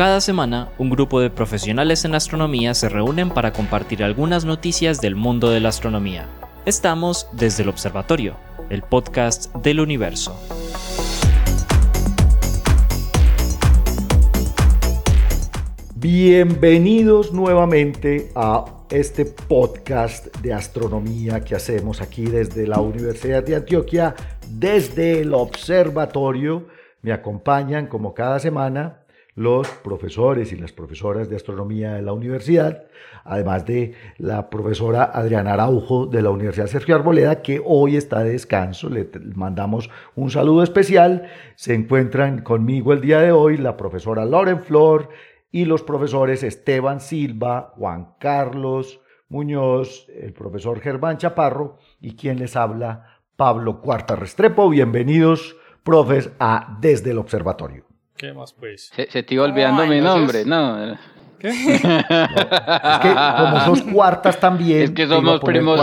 Cada semana, un grupo de profesionales en astronomía se reúnen para compartir algunas noticias del mundo de la astronomía. Estamos desde el Observatorio, el podcast del universo. Bienvenidos nuevamente a este podcast de astronomía que hacemos aquí desde la Universidad de Antioquia, desde el observatorio. Me acompañan como cada semana los profesores y las profesoras de astronomía de la universidad, además de la profesora Adriana Araujo de la Universidad Sergio Arboleda, que hoy está de descanso. Le mandamos un saludo especial. Se encuentran conmigo el día de hoy la profesora Loren Flor, y los profesores Esteban Silva, Juan Carlos Muñoz, el profesor Germán Chaparro y quien les habla, Pablo Cuarta Restrepo. Bienvenidos, profes, a Desde el Observatorio. ¿Qué más, pues? Se, te iba olvidando mi nombre, ¿no? ¿Qué? es que como sos cuartas también. Es que somos primos,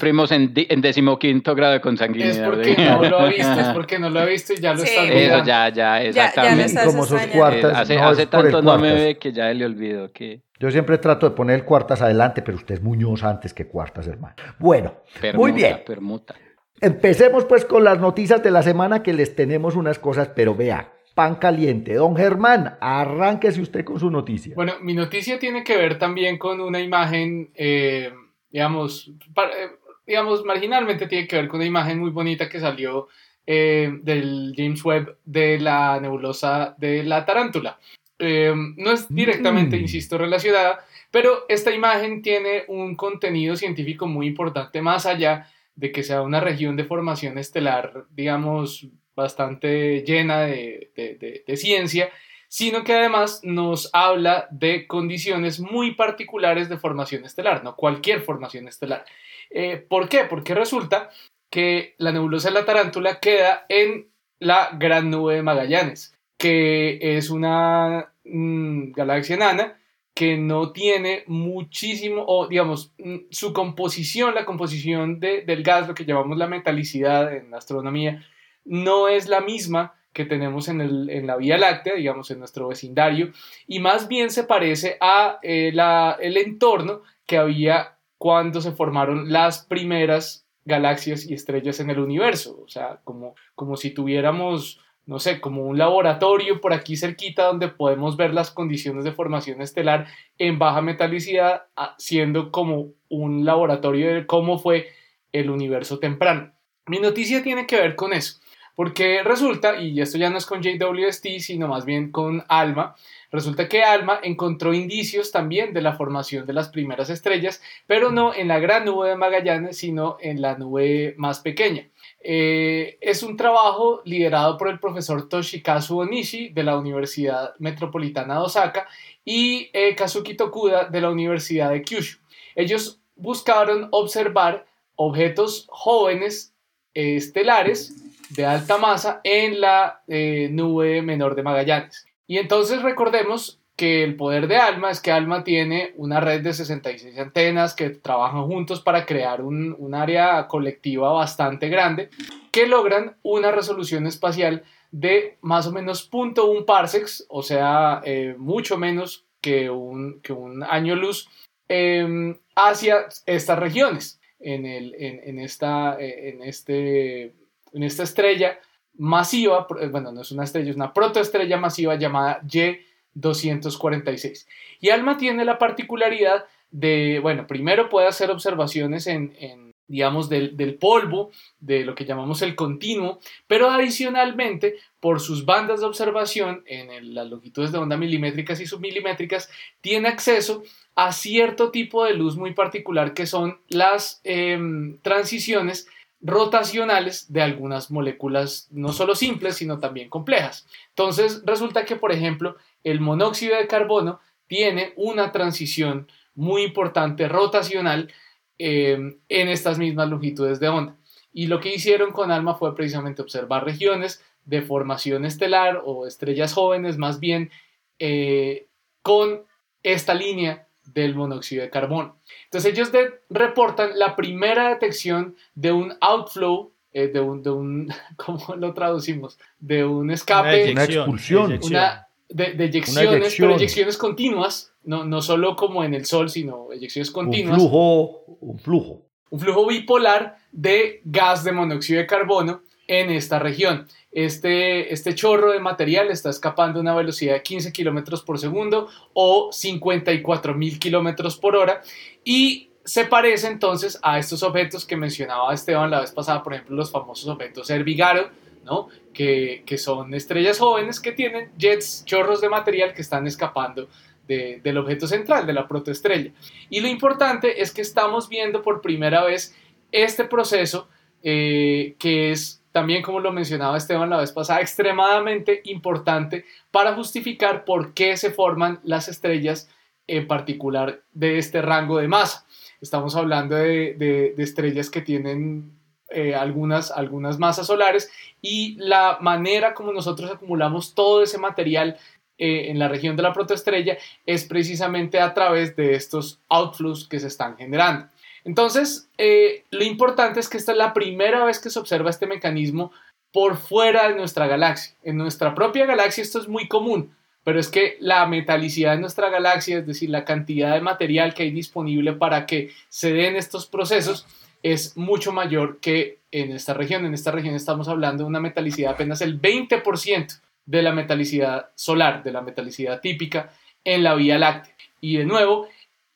primos en, en decimoquinto grado de consanguinidad. Es porque no lo ha visto, es porque no lo ha visto y ya lo está viendo. Eso, ya, ya, exactamente. Ya, como sos cuartas. hace, hace tanto no me ve que ya le olvido que. Yo siempre trato de poner cuartas adelante, pero usted es Muñoz antes que cuartas, hermano. Bueno, muy bien. Permuta. Empecemos pues con las noticias de la semana que les tenemos unas cosas, pero vea, pan caliente. Don Germán, arránquese usted con su noticia. Bueno, mi noticia tiene que ver también con una imagen, eh, digamos, eh, digamos, marginalmente tiene que ver con una imagen muy bonita que salió eh, del James Webb de la nebulosa de la tarántula. no es directamente, mm. insisto, relacionada, pero esta imagen tiene un contenido científico muy importante más allá de que sea una región de formación estelar, digamos, bastante llena de, ciencia, sino que además nos habla de condiciones muy particulares de formación estelar, no cualquier formación estelar. Eh, ¿Por qué? Porque resulta que la nebulosa de la tarántula queda en la Gran Nube de Magallanes, que es una mm, galaxia enana que no tiene muchísimo, o digamos, mm, su composición, la composición del gas, lo que llamamos la metalicidad en astronomía, no es la misma que tenemos en, la Vía Láctea, digamos, en nuestro vecindario, y más bien se parece a eh, el entorno que había cuando se formaron las primeras galaxias y estrellas en el universo, o sea, como, como si tuviéramos, no sé, como un laboratorio por aquí cerquita donde podemos ver las condiciones de formación estelar en baja metalicidad, siendo como un laboratorio de cómo fue el universo temprano. Mi noticia tiene que ver con eso. Porque resulta, y esto ya no es con JWST, sino más bien con ALMA, resulta que ALMA encontró indicios también de la formación de las primeras estrellas, pero no en la gran nube de Magallanes, sino en la nube más pequeña. Eh, es un trabajo liderado por el profesor Toshikazu Onishi de la Universidad Metropolitana de Osaka y eh, Kazuki Tokuda de la Universidad de Kyushu. Ellos buscaron observar objetos jóvenes eh, estelares de alta masa en la eh, nube menor de Magallanes. Y entonces recordemos que el poder de ALMA es que ALMA tiene una red de 66 antenas que trabajan juntos para crear un, área colectiva bastante grande que logran una resolución espacial de más o menos 0.1 parsecs, o sea, eh, mucho menos que un, que un año luz, em, hacia estas regiones, en, el, en, esta, eh, en este en esta estrella masiva, eh, bueno, no es una estrella, es una protoestrella masiva llamada Y246. Y ALMA tiene la particularidad de, bueno, primero puede hacer observaciones en, digamos, del, polvo, de lo que llamamos el continuo, pero adicionalmente, por sus bandas de observación en las longitudes de onda milimétricas y submilimétricas, tiene acceso a cierto tipo de luz muy particular que son las em, transiciones rotacionales de algunas moléculas no solo simples, sino también complejas. Entonces, resulta que, por ejemplo, el monóxido de carbono tiene una transición muy importante rotacional eh, en estas mismas longitudes de onda. Y lo que hicieron con ALMA fue precisamente observar regiones de formación estelar o estrellas jóvenes más bien eh, con esta línea del monóxido de carbono. Entonces ellos reportan la primera detección de un outflow, eh, de, un, de un, ¿cómo lo traducimos? De un escape. Una, expulsión. Una de, eyecciones, pero eyecciones continuas, no, no solo como en el Sol, sino eyecciones continuas. Un flujo, un flujo. Un flujo bipolar de gas de monóxido de carbono en esta región. Este, este chorro de material está escapando a una velocidad de 15 kilómetros por segundo o 54 mil kilómetros por hora y se parece entonces a estos objetos que mencionaba Esteban la vez pasada, por ejemplo, los famosos objetos Herbigaro, ¿no? que, que son estrellas jóvenes que tienen jets, chorros de material que están escapando del objeto central, de la protoestrella. Y lo importante es que estamos viendo por primera vez este proceso eh, que es también, como lo mencionaba Esteban la vez pasada, extremadamente importante para justificar por qué se forman las estrellas en particular de este rango de masa. Estamos hablando de, estrellas que tienen eh, algunas, algunas masas solares y la manera como nosotros acumulamos todo ese material eh, en la región de la protoestrella es precisamente a través de estos outflows que se están generando. Entonces, eh, lo importante es que esta es la primera vez que se observa este mecanismo por fuera de nuestra galaxia. En nuestra propia galaxia esto es muy común, pero es que la metalicidad de nuestra galaxia, es decir, la cantidad de material que hay disponible para que se den estos procesos, es mucho mayor que en esta región. En esta región estamos hablando de una metalicidad apenas el 20% de la metalicidad solar, de la metalicidad típica en la Vía Láctea. Y de nuevo,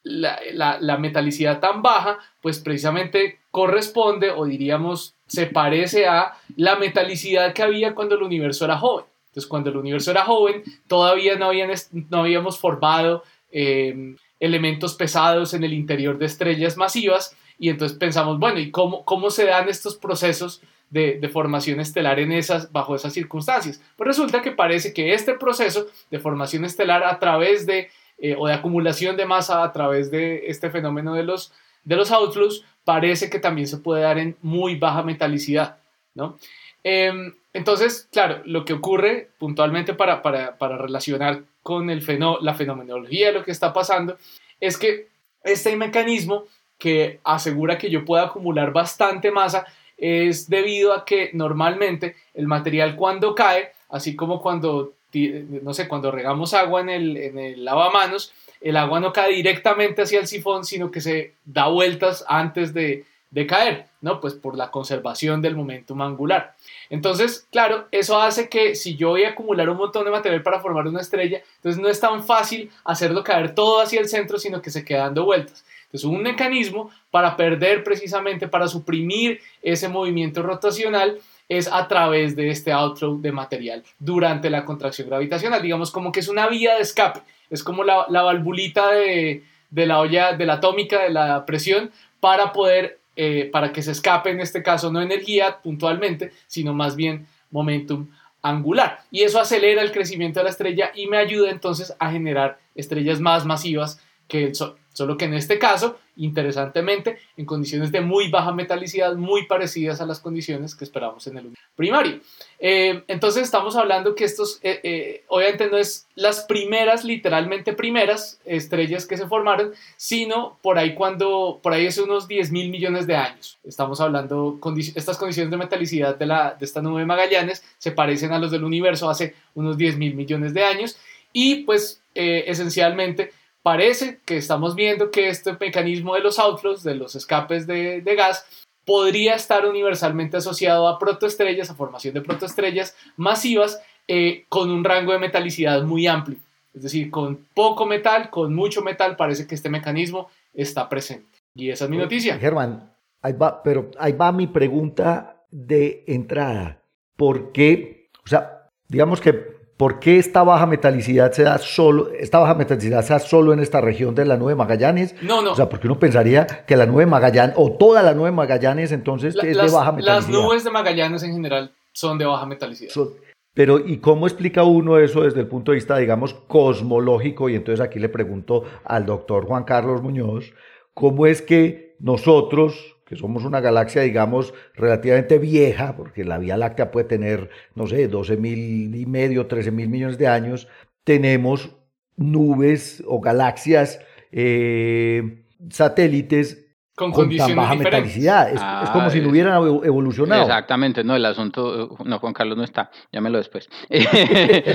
la, metalicidad tan baja, pues precisamente corresponde o diríamos se parece a la metalicidad que había cuando el universo era joven. Entonces, cuando el universo era joven, todavía no, habíamos formado em, elementos pesados en el interior de estrellas masivas y entonces pensamos, bueno, ¿y cómo, cómo se dan estos procesos de, de, formación estelar en esas, bajo esas circunstancias? Pues resulta que parece que este proceso de formación estelar a través de eh, o de acumulación de masa a través de este fenómeno de los, de los outflows, parece que también se puede dar en muy baja metalicidad, ¿no? Em, entonces, claro, lo que ocurre puntualmente para, para, para relacionar con el la fenomenología de lo que está pasando es que este mecanismo que asegura que yo pueda acumular bastante masa es debido a que normalmente el material cuando cae, así como cuando no sé, cuando regamos agua en el, en el lavamanos, el agua no cae directamente hacia el sifón, sino que se da vueltas antes de, de caer, ¿no? Pues por la conservación del momentum angular. Entonces, claro, eso hace que si yo voy a acumular un montón de material para formar una estrella, entonces no es tan fácil hacerlo caer todo hacia el centro, sino que se queda dando vueltas. Entonces, un mecanismo para perder precisamente, para suprimir ese movimiento rotacional, es a través de este outflow de material durante la contracción gravitacional. Digamos como que es una vía de escape, es como la, la valvulita de, de, la olla, de la atómica, de la presión, para poder, eh, para que se escape en este caso no energía puntualmente, sino más bien momentum angular. Y eso acelera el crecimiento de la estrella y me ayuda entonces a generar estrellas más masivas que el Sol. Solo que en este caso, interesantemente, en condiciones de muy baja metalicidad, muy parecidas a las condiciones que esperamos en el primario. Eh, entonces estamos hablando que estos, eh, eh, obviamente no es las primeras, literalmente primeras estrellas que se formaron, sino por ahí cuando, por ahí es unos 10 mil millones de años. Estamos hablando, estas condiciones de metalicidad de, la, de esta nube de Magallanes se parecen a los del universo hace unos 10 mil millones de años y pues esencialmente parece que estamos viendo que este mecanismo de los outflows, de los escapes de, gas, podría estar universalmente asociado a protoestrellas, a formación de protoestrellas masivas eh, con un rango de metalicidad muy amplio. Es decir, con poco metal, con mucho metal, parece que este mecanismo está presente. Y esa es mi noticia. Germán, ahí va, pero ahí va mi pregunta de entrada. ¿Por qué? O sea, digamos que ¿Por qué esta baja metalicidad se da solo, esta baja metalicidad se da solo en esta región de la nube Magallanes? No, no. O sea, porque uno pensaría que la nube Magallanes, o toda la nube Magallanes, entonces es de baja metalicidad. Las nubes de Magallanes en general son de baja metalicidad. pero, ¿y cómo explica uno eso desde el punto de vista, digamos, cosmológico? Y entonces aquí le pregunto al doctor Juan Carlos Muñoz, ¿cómo es que nosotros, que somos una galaxia, digamos, relativamente vieja, porque la Vía Láctea puede tener, no sé, 12 mil y medio, 13 mil millones de años, tenemos nubes o galaxias, eh, satélites con, tan baja metalicidad. Es, como si no ah, hubieran evolucionado. Exactamente, no, el asunto, no, Juan Carlos no está, llámelo después.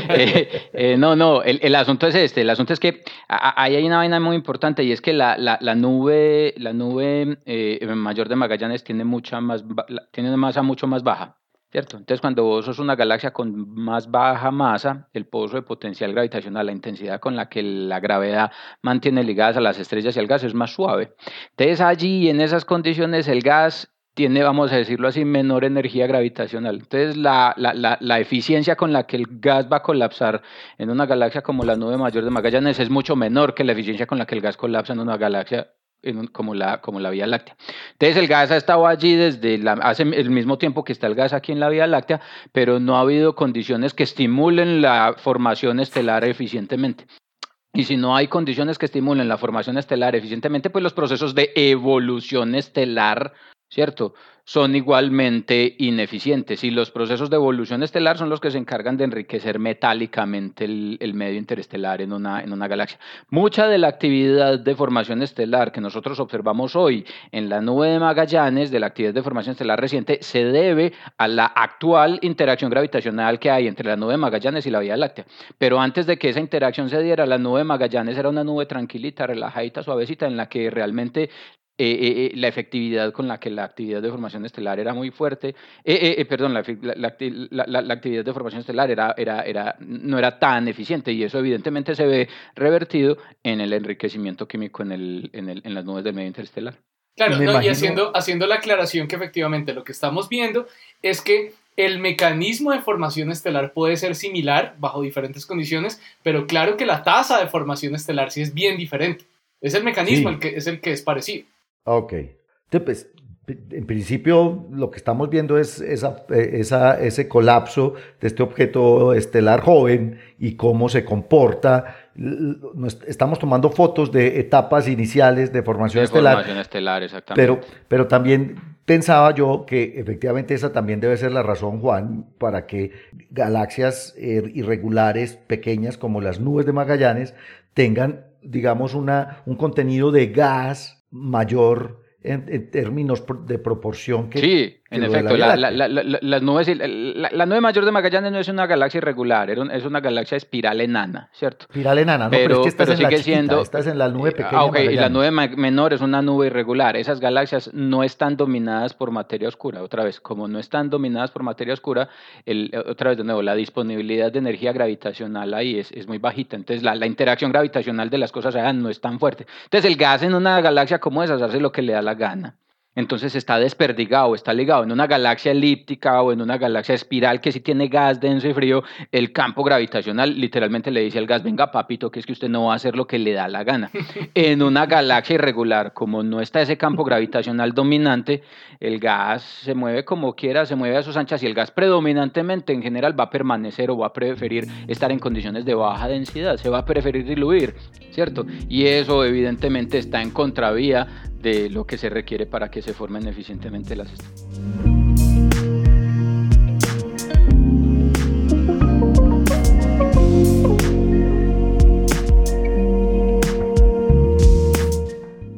Eh, eh, no, no, el, el, asunto es este, el asunto es que ahí hay una vaina muy importante y es que la, la, la nube, la nube eh, mayor de Magallanes tiene mucha más, tiene una masa mucho más baja. ¿Cierto? Entonces, cuando vos sos una galaxia con más baja masa, el pozo de potencial gravitacional, la intensidad con la que la gravedad mantiene ligadas a las estrellas y al gas es más suave. Entonces, allí, en esas condiciones, el gas tiene, vamos a decirlo así, menor energía gravitacional. Entonces, la, la, la, la, eficiencia con la que el gas va a colapsar en una galaxia como la nube mayor de Magallanes es mucho menor que la eficiencia con la que el gas colapsa en una galaxia como, la, como la Vía Láctea. Entonces el gas ha estado allí desde hace el mismo tiempo que está el gas aquí en la Vía Láctea, pero no ha habido condiciones que estimulen la formación estelar eficientemente. Y si no hay condiciones que estimulen la formación estelar eficientemente, pues los procesos de evolución estelar, ¿cierto? son igualmente ineficientes y los procesos de evolución estelar son los que se encargan de enriquecer metálicamente el, medio interestelar en una, en una galaxia. Mucha de la actividad de formación estelar que nosotros observamos hoy en la nube de Magallanes, de la actividad de formación estelar reciente, se debe a la actual interacción gravitacional que hay entre la nube de Magallanes y la Vía Láctea. Pero antes de que esa interacción se diera, la nube de Magallanes era una nube tranquilita, relajadita, suavecita, en la que realmente eh, eh, eh, la efectividad con la que la actividad de formación estelar era muy fuerte, perdón, la, la, actividad de formación estelar era, era, era, no era tan eficiente y eso evidentemente se ve revertido en el enriquecimiento químico en, el, en, el, en las nubes del medio interestelar. Claro, y haciendo, haciendo la aclaración que efectivamente lo que estamos viendo es que el mecanismo de formación estelar puede ser similar bajo diferentes condiciones, pero claro que la tasa de formación estelar sí es bien diferente. Es el mecanismo el que, es el que es parecido. Ok. Entonces, pues, en principio lo que estamos viendo es esa, esa, ese colapso de este objeto estelar joven y cómo se comporta. Estamos tomando fotos de etapas iniciales de formación estelar. Formación estelar, exactamente. Pero, pero también pensaba yo que efectivamente esa también debe ser la razón, Juan, para que galaxias eh, irregulares, pequeñas como las nubes de Magallanes, tengan, digamos, una, un contenido de gas mayor en, términos de proporción que, sí. En efecto, la, las nubes, la, nube mayor de Magallanes no es una galaxia irregular, es una galaxia espiral enana, ¿cierto? Espiral enana, no, pero, es que estás en sigue la siendo, estás en la nube pequeña. Ah, y la nube menor es una nube irregular. Esas galaxias no están dominadas por materia oscura. Otra vez, como no están dominadas por materia oscura, el, otra vez de nuevo, la disponibilidad de energía gravitacional ahí es, es muy bajita. Entonces, la, interacción gravitacional de las cosas allá no es tan fuerte. Entonces, el gas en una galaxia como esa hace lo que le da la gana entonces está desperdigado, está ligado en una galaxia elíptica o en una galaxia espiral que si tiene gas denso y frío, el campo gravitacional literalmente le dice al gas, venga papito, que es que usted no va a hacer lo que le da la gana. En una galaxia irregular, como no está ese campo gravitacional dominante, el gas se mueve como quiera, se mueve a sus anchas y el gas predominantemente en general va a permanecer o va a preferir estar en condiciones de baja densidad, se va a preferir diluir, ¿cierto? Y eso evidentemente está en contravía de lo que se requiere para que se formen eficientemente las estrellas.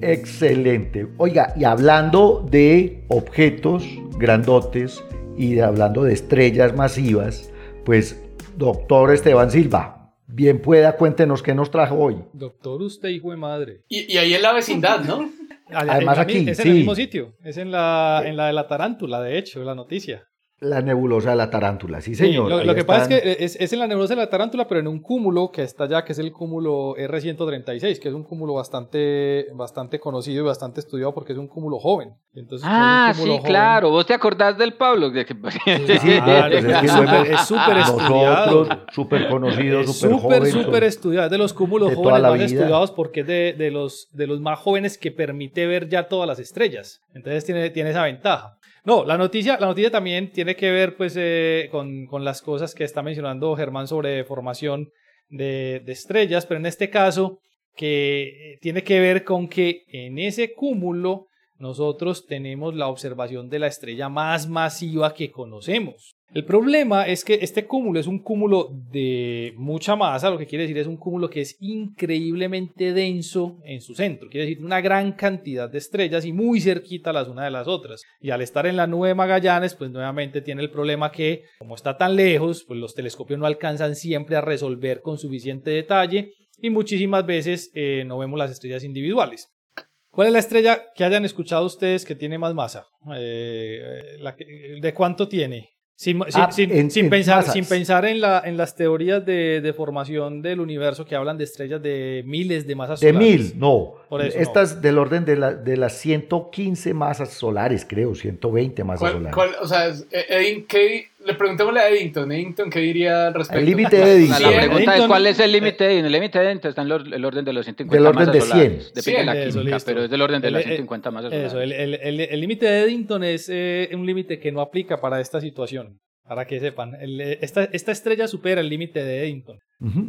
Excelente. Oiga, y hablando de objetos grandotes y hablando de estrellas masivas, pues doctor Esteban Silva, bien pueda, cuéntenos qué nos trajo hoy. Doctor, usted hijo de madre. Y, y ahí en la vecindad, ¿no? Además aquí, es en el mismo sitio, es en la, en la de la tarántula, de hecho, la noticia. La nebulosa de la tarántula, sí señor. lo, que pasa es que es, en la nebulosa de la tarántula, pero en un cúmulo que está allá, que es el cúmulo R136, que es un cúmulo bastante, bastante conocido y bastante estudiado porque es un cúmulo joven. Entonces, ah, sí, claro. ¿Vos te acordás del Pablo? Sí, sí, es súper estudiado. Súper conocido, súper joven. Súper, súper estudiado. Es de los cúmulos jóvenes más estudiados porque es de, de, los, de los más jóvenes que permite ver ya todas las estrellas. Entonces tiene, tiene esa ventaja. No, la noticia, la noticia también tiene que ver pues, eh, con, con, las cosas que está mencionando Germán sobre formación de, de, estrellas, pero en este caso que tiene que ver con que en ese cúmulo nosotros tenemos la observación de la estrella más masiva que conocemos. El problema es que este cúmulo es un cúmulo de mucha masa, lo que quiere decir es un cúmulo que es increíblemente denso en su centro, quiere decir una gran cantidad de estrellas y muy cerquita las unas de las otras. Y al estar en la nube Magallanes, pues nuevamente tiene el problema que como está tan lejos, pues los telescopios no alcanzan siempre a resolver con suficiente detalle y muchísimas veces eh, no vemos las estrellas individuales. ¿Cuál es la estrella que hayan escuchado ustedes que tiene más masa? Eh, ¿De cuánto tiene? Sin, ah, pensar, sin pensar en, la, en las teorías de, formación del universo que hablan de estrellas de miles de masas solares. De mil, no. Estas del orden de, la, de las 115 masas solares, creo, 120 masas solares. o sea, ¿qué, le preguntémosle a Eddington. Eddington, ¿qué diría al respecto? El límite de Eddington. La pregunta es cuál es el límite de Eddington. El límite de Eddington está en el orden de los 150 del orden de 100. Depende de la química, pero es del orden de las 150 masas solares. Eso, el límite de Eddington es eh, un límite que no aplica para esta situación. Para que sepan, esta, esta, estrella supera el límite de Eddington.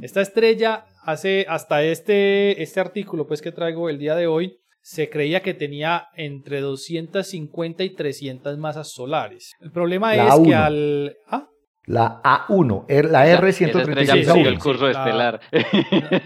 Esta estrella hace hasta este, este artículo pues, que traigo el día de hoy, se creía que tenía entre 250 y 300 masas solares. El problema es que al... ¿ah? La A1, la R136. el curso estelar.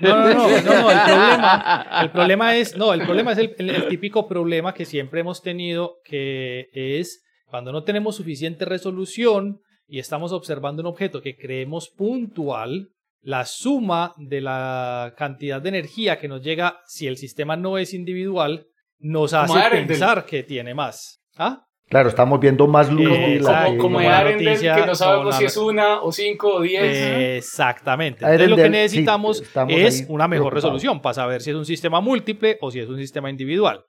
No, no, no, no, el problema, el problema es, no, el problema es el, típico problema que siempre hemos tenido, que es cuando no tenemos suficiente resolución y estamos observando un objeto que creemos puntual, la suma de la cantidad de energía que nos llega si el sistema no es individual nos hace pensar que tiene más. ¿Ah? Claro, estamos viendo más luz. Eh, como, como que no sabemos si es una o cinco o diez. exactamente. Entonces lo que necesitamos es una mejor resolución para saber si es un sistema múltiple o si es un sistema individual.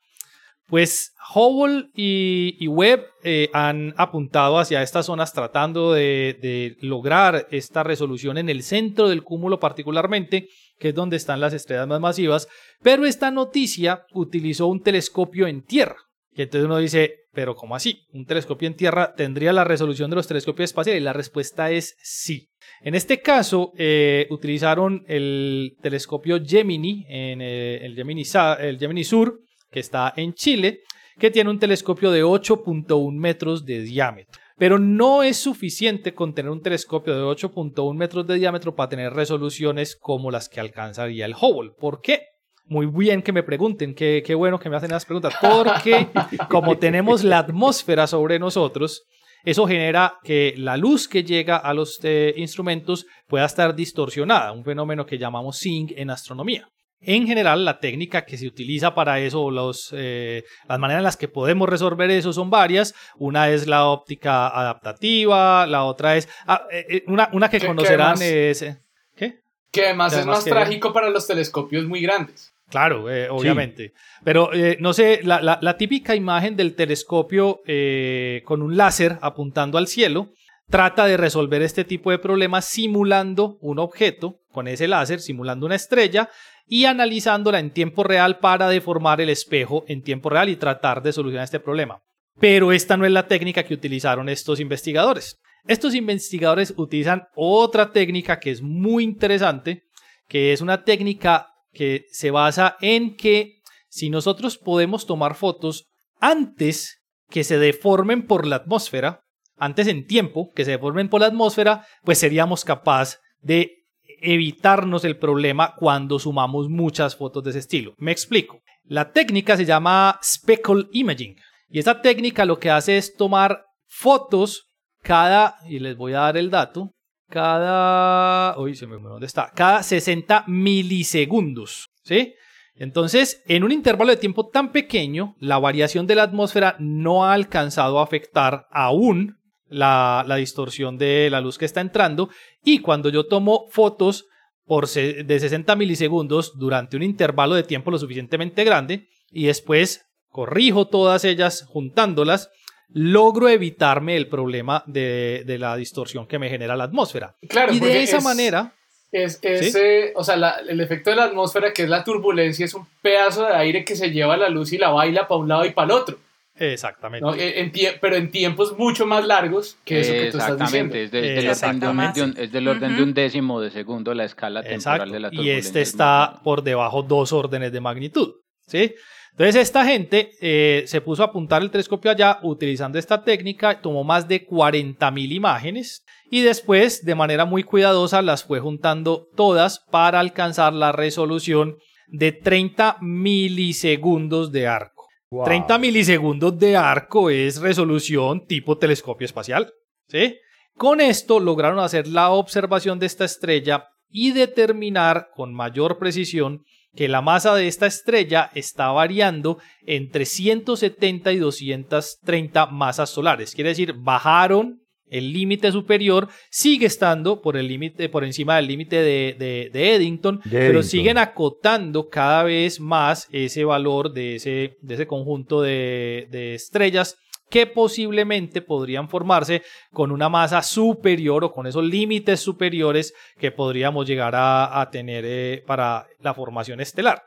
Pues Hubble y, Webb eh, han apuntado hacia estas zonas tratando de, lograr esta resolución en el centro del cúmulo particularmente, que es donde están las estrellas más masivas, pero esta noticia utilizó un telescopio en tierra. Y entonces uno dice, pero ¿cómo así? ¿Un telescopio en tierra tendría la resolución de los telescopios espaciales? Y la respuesta es sí. En este caso, eh, utilizaron el telescopio Gemini, en eh, el, Gemini, el Gemini Sur, que está en Chile, que tiene un telescopio de 8.1 metros de diámetro. Pero no es suficiente con tener un telescopio de 8.1 metros de diámetro para tener resoluciones como las que alcanzaría el Hubble. ¿Por qué? Muy bien que me pregunten, qué, qué bueno que me hacen esas preguntas, porque como tenemos la atmósfera sobre nosotros, eso genera que la luz que llega a los eh, instrumentos pueda estar distorsionada, un fenómeno que llamamos SING en astronomía. En general, la técnica que se utiliza para eso, los, eh, las maneras en las que podemos resolver eso son varias. Una es la óptica adaptativa, la otra es... Ah, eh, eh, una, una, que conocerán es... ¿Qué? Que además es más trágico para los telescopios muy grandes. Claro, obviamente. Pero no sé, la, la, la, típica imagen del telescopio con un láser apuntando al cielo trata de resolver este tipo de problemas simulando un objeto con ese láser, simulando una estrella y analizándola en tiempo real para deformar el espejo en tiempo real y tratar de solucionar este problema. Pero esta no es la técnica que utilizaron estos investigadores. Estos investigadores utilizan otra técnica que es muy interesante, que es una técnica que se basa en que si nosotros podemos tomar fotos antes que se deformen por la atmósfera, antes en tiempo que se deformen por la atmósfera, pues seríamos capaces de evitarnos el problema cuando sumamos muchas fotos de ese estilo. Me explico. La técnica se llama speckle imaging y esta técnica lo que hace es tomar fotos cada, y les voy a dar el dato, cada, uy, se me ¿dónde está? Cada 60 milisegundos, ¿sí? Entonces, en un intervalo de tiempo tan pequeño, la variación de la atmósfera no ha alcanzado a afectar aún la, distorsión de la luz que está entrando y cuando yo tomo fotos por de 60 milisegundos durante un intervalo de tiempo lo suficientemente grande y después corrijo todas ellas juntándolas, logro evitarme el problema de, la distorsión que me genera la atmósfera. Claro, y de esa manera... Es, ese, o sea, el efecto de la atmósfera, que es la turbulencia, es un pedazo de aire que se lleva la luz y la baila para un lado y para el otro. Exactamente. pero en tiempos mucho más largos que eso que tú estás diciendo. Es, es del orden de un décimo de segundo la escala temporal de la turbulencia. Y este está por debajo dos órdenes de magnitud. ¿sí? Entonces esta gente eh, se puso a apuntar el telescopio allá utilizando esta técnica, tomó más de 40.000 imágenes y después de manera muy cuidadosa las fue juntando todas para alcanzar la resolución de 30 milisegundos de arco. 30 milisegundos de arco es resolución tipo telescopio espacial. ¿sí? Con esto lograron hacer la observación de esta estrella y determinar con mayor precisión que la masa de esta estrella está variando entre 170 y 230 masas solares. Quiere decir, bajaron el límite superior, sigue estando por, el límite, por encima del límite de, Eddington, pero siguen acotando cada vez más ese valor de ese, de ese conjunto de, estrellas que posiblemente podrían formarse con una masa superior o con esos límites superiores que podríamos llegar a, tener eh, para la formación estelar.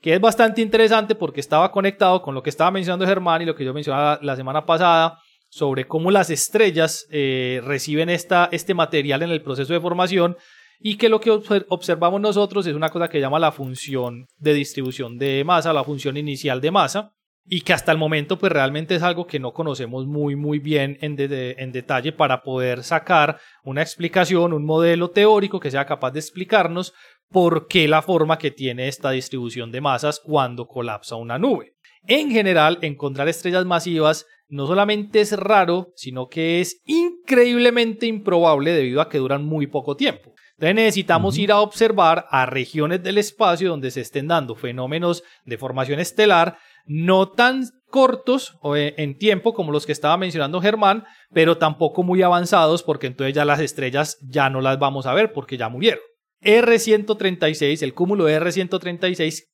Que es bastante interesante porque estaba conectado con lo que estaba mencionando Germán y lo que yo mencionaba la semana pasada sobre cómo las estrellas eh, reciben esta, este material en el proceso de formación y que lo que observamos nosotros es una cosa que llama la función de distribución de masa, la función inicial de masa, y que hasta el momento pues realmente es algo que no conocemos muy muy bien en, en, detalle para poder sacar una explicación, un modelo teórico que sea capaz de explicarnos por qué la forma que tiene esta distribución de masas cuando colapsa una nube. En general, encontrar estrellas masivas no solamente es raro, sino que es increíblemente improbable debido a que duran muy poco tiempo. Entonces necesitamos ir a observar a regiones del espacio donde se estén dando fenómenos de formación estelar no tan cortos eh, en tiempo como los que estaba mencionando Germán, pero tampoco muy avanzados porque entonces ya las estrellas ya no las vamos a ver porque ya murieron. R136, el cúmulo de R136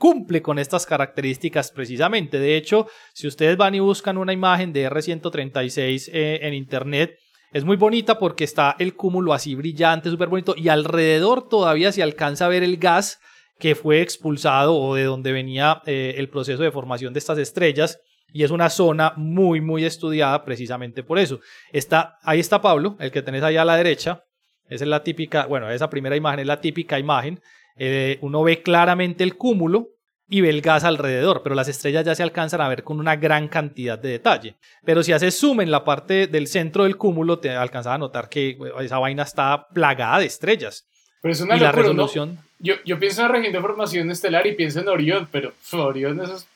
cumple con estas características precisamente. De hecho, si ustedes van y buscan una imagen de R136 eh, en internet, es muy bonita porque está el cúmulo así brillante, súper bonito, y alrededor todavía se alcanza a ver el gas que fue expulsado o de donde venía eh, el proceso de formación de estas estrellas. Y es una zona muy, muy estudiada precisamente por eso. Está, ahí está Pablo, el que tenés ahí a la derecha. Esa es la típica, bueno, esa primera imagen es la típica imagen. Eh, uno ve claramente el cúmulo y ve el gas alrededor, pero las estrellas ya se alcanzan a ver con una gran cantidad de detalle. Pero si haces zoom en la parte del centro del cúmulo, te alcanzas a notar que esa vaina está plagada de estrellas. Pero es una y la resolución. Yo, yo pienso en la región de formación estelar y pienso en Orión, pero Orión es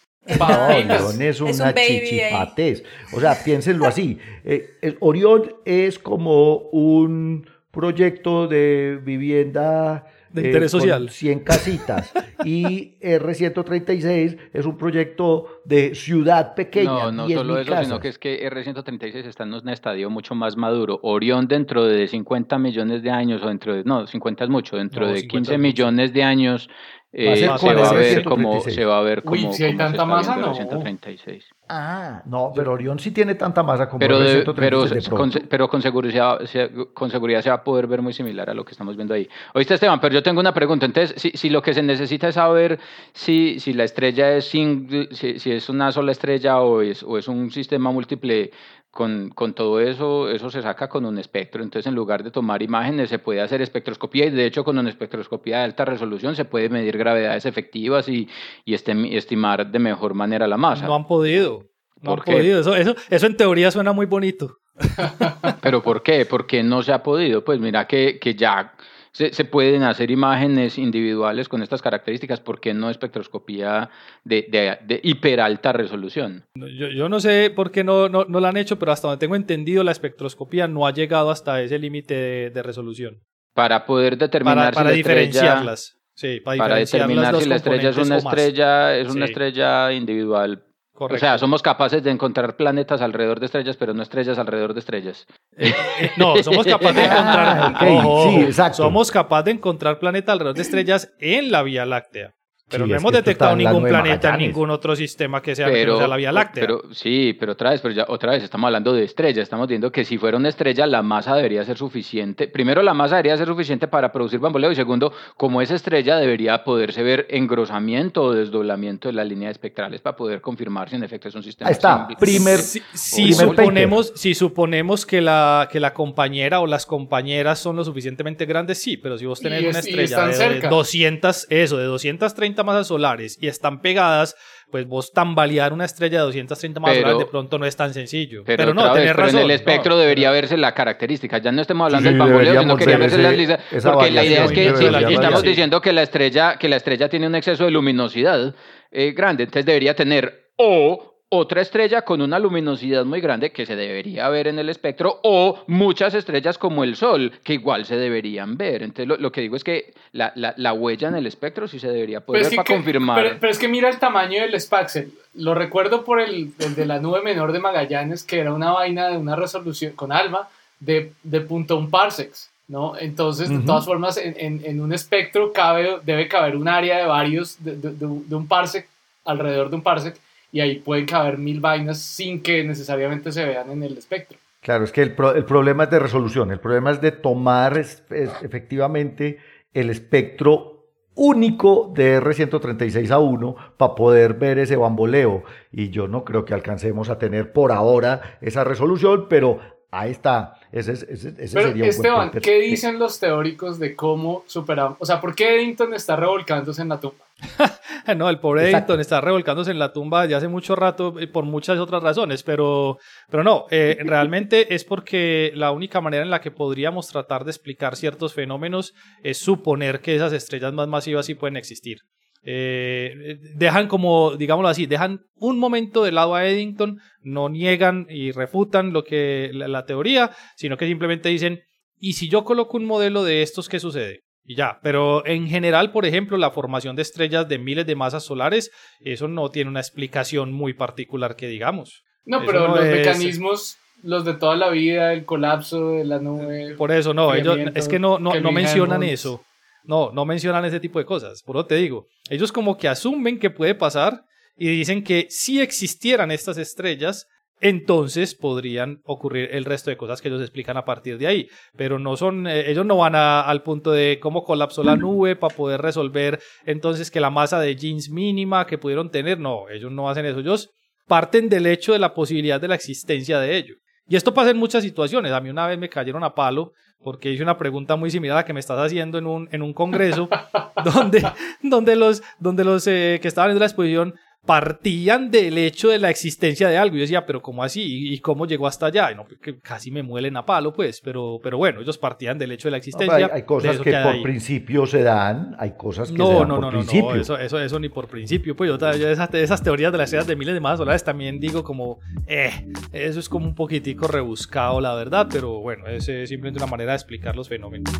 Orión es una chichipatez. O sea, piénsenlo así. Eh, el Orión es como un proyecto de vivienda de eh, interés social. 100 casitas. y R136 es un proyecto de ciudad pequeña. No, no solo eso, sino que es que R136 está en un estadio mucho más maduro. Orión dentro de 50 millones de años, o dentro de, no, 50 es mucho, dentro de 15 millones de años eh, se, va a ver como, se va a ver como. si hay tanta masa, no. 136. Ah, no, pero Orión sí tiene tanta masa como pero, pero, con, pero con seguridad, con seguridad se va a poder ver muy similar a lo que estamos viendo ahí. Oíste, Esteban, pero yo tengo una pregunta. Entonces, si, si lo que se necesita es saber si, si la estrella es single, si, si, es una sola estrella o es, o es un sistema múltiple con, con, todo eso, eso se saca con un espectro. Entonces, en lugar de tomar imágenes, se puede hacer espectroscopía y de hecho con una espectroscopía de alta resolución se puede medir gravedades efectivas y, y estimar de mejor manera la masa. No han podido. No han podido. Eso, eso, eso en teoría suena muy bonito. ¿Pero por qué? Porque no se ha podido. Pues mira que, que ya se, pueden hacer imágenes individuales con estas características, ¿por qué no espectroscopía de, de, de hiperalta resolución? Yo, yo, no sé por qué no, no, no la han hecho, pero hasta donde tengo entendido, la espectroscopía no ha llegado hasta ese límite de, resolución. Para poder determinar para, si la diferenciarlas. sí, para, determinar si la estrella es una estrella, es una estrella individual o sea, somos capaces de encontrar planetas alrededor de estrellas, pero no estrellas alrededor de estrellas. no, somos capaces de encontrar. sí, exacto. Somos capaces de encontrar planetas alrededor de estrellas en la Vía Láctea. Pero no hemos detectado ningún planeta en ningún otro sistema que sea, la Vía Láctea. Pero, sí, pero otra vez, pero ya, otra vez estamos hablando de estrellas. Estamos viendo que si fuera una estrella, la masa debería ser suficiente. Primero, la masa debería ser suficiente para producir bamboleo. Y segundo, como es estrella, debería poderse ver engrosamiento o desdoblamiento de las líneas espectrales para poder confirmar si en efecto es un sistema. Ahí está, primer. Si, suponemos, si suponemos que la, que la compañera o las compañeras son lo suficientemente grandes, sí, pero si vos tenés una estrella de, de 200, eso, de 230 masas solares y están pegadas, pues vos tambalear una estrella de 230 masas solares de pronto no es tan sencillo. Pero, no, tenés razón. en el espectro debería verse la característica. Ya no estamos hablando del bamboleo, sino quería verse las listas. Porque la idea es que si estamos diciendo que la estrella, que la estrella tiene un exceso de luminosidad eh, grande, entonces debería tener o otra estrella con una luminosidad muy grande que se debería ver en el espectro o muchas estrellas como el Sol que igual se deberían ver. Entonces lo, que digo es que la, la, huella en el espectro sí se debería poder ver para confirmar. Pero, es que mira el tamaño del Spaxel. Lo recuerdo por el, de la nube menor de Magallanes que era una vaina de una resolución con alma de, de punto un parsecs. ¿no? Entonces, de todas formas, en, en, en, un espectro cabe, debe caber un área de varios, de, de, de un parsec, alrededor de un parsec, y ahí pueden caber mil vainas sin que necesariamente se vean en el espectro. Claro, es que el, el problema es de resolución, el problema es de tomar efectivamente el espectro único de R136 a 1 para poder ver ese bamboleo. Y yo no creo que alcancemos a tener por ahora esa resolución, pero ahí está. Ese, ese, ese Pero, Esteban, ¿qué dicen los teóricos de cómo superamos? O sea, ¿por qué Eddington está revolcándose en la tumba? no, el pobre Eddington está revolcándose en la tumba ya hace mucho rato y por muchas otras razones, pero, pero no, eh, realmente es porque la única manera en la que podríamos tratar de explicar ciertos fenómenos es suponer que esas estrellas más masivas sí pueden existir. Eh, dejan como, digámoslo así, dejan un momento de lado a Eddington, no niegan y refutan lo que la teoría, sino que simplemente dicen, ¿y si yo coloco un modelo de estos, qué sucede? Y ya, pero en general, por ejemplo, la formación de estrellas de miles de masas solares, eso no tiene una explicación muy particular que digamos. No, pero los mecanismos, los de toda la vida, el colapso de la nube. Por eso, no, ellos es que no, no, no mencionan eso. No, no mencionan ese tipo de cosas. Por lo te digo, ellos como que asumen que puede pasar y dicen que si existieran estas estrellas, entonces podrían ocurrir el resto de cosas que ellos explican a partir de ahí. Pero no son, eh, ellos no van al punto de cómo colapsó la nube para poder resolver entonces que la masa de jeans mínima que pudieron tener. No, ellos no hacen eso. Ellos parten del hecho de la posibilidad de la existencia de ello. Y esto pasa en muchas situaciones. A mí una vez me cayeron a palo porque hice una pregunta muy similar a la que me estás haciendo en un, en un congreso donde, donde los, donde los eh, que estaban en la exposición partían del hecho de la existencia de algo. Y yo decía, pero ¿cómo así? ¿Y cómo llegó hasta allá? Y no, que casi me muelen a palo, pues, pero, pero bueno, ellos partían del hecho de la existencia. hay, cosas que, por principio se dan, hay cosas que no, se dan no, por no, principio. No, eso, eso, eso ni por principio. Pues yo, esas, esas, teorías de las estrellas de miles de masas solares también digo como, eh, eso es como un poquitico rebuscado, la verdad, pero bueno, es simplemente una manera de explicar los fenómenos.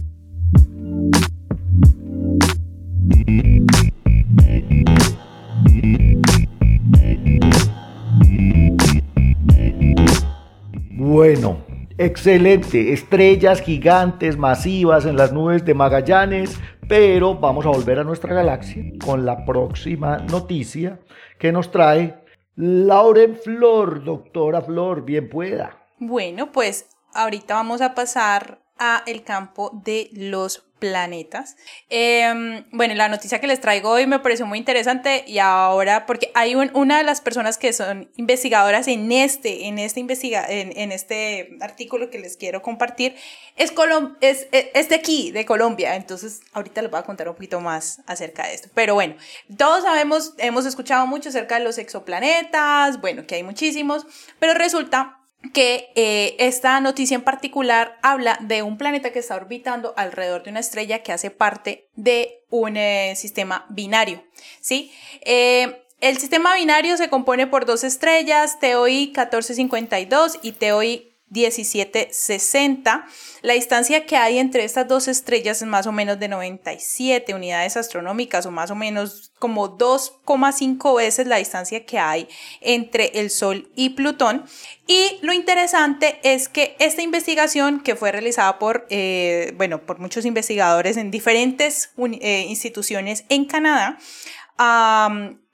Bueno, excelente. Estrellas gigantes, masivas en las nubes de Magallanes, pero vamos a volver a nuestra galaxia con la próxima noticia que nos trae Lauren Flor, doctora Flor, bien pueda. Bueno, pues ahorita vamos a pasar a el campo de los planetas. Em, bueno, la noticia que les traigo hoy me pareció muy interesante y ahora, porque hay una de las personas que son investigadoras en este, en este, investiga en, este artículo que les quiero compartir, es, es, es de aquí, de Colombia, entonces ahorita les voy a contar un poquito más acerca de esto. Pero bueno, todos sabemos, hemos escuchado mucho acerca de los exoplanetas, bueno, que hay muchísimos, pero resulta que eh, esta noticia en particular habla de un planeta que está orbitando alrededor de una estrella que hace parte de un eh, sistema binario, ¿sí? Eh, el sistema binario se compone por dos estrellas, TOI 1452 y TOI 1760. La distancia que hay entre estas dos estrellas es más o menos de 97 unidades astronómicas o más o menos como 2,5 veces la distancia que hay entre el Sol y Plutón. Y lo interesante es que esta investigación que fue realizada por, eh, bueno, por muchos investigadores en diferentes eh, instituciones en Canadá,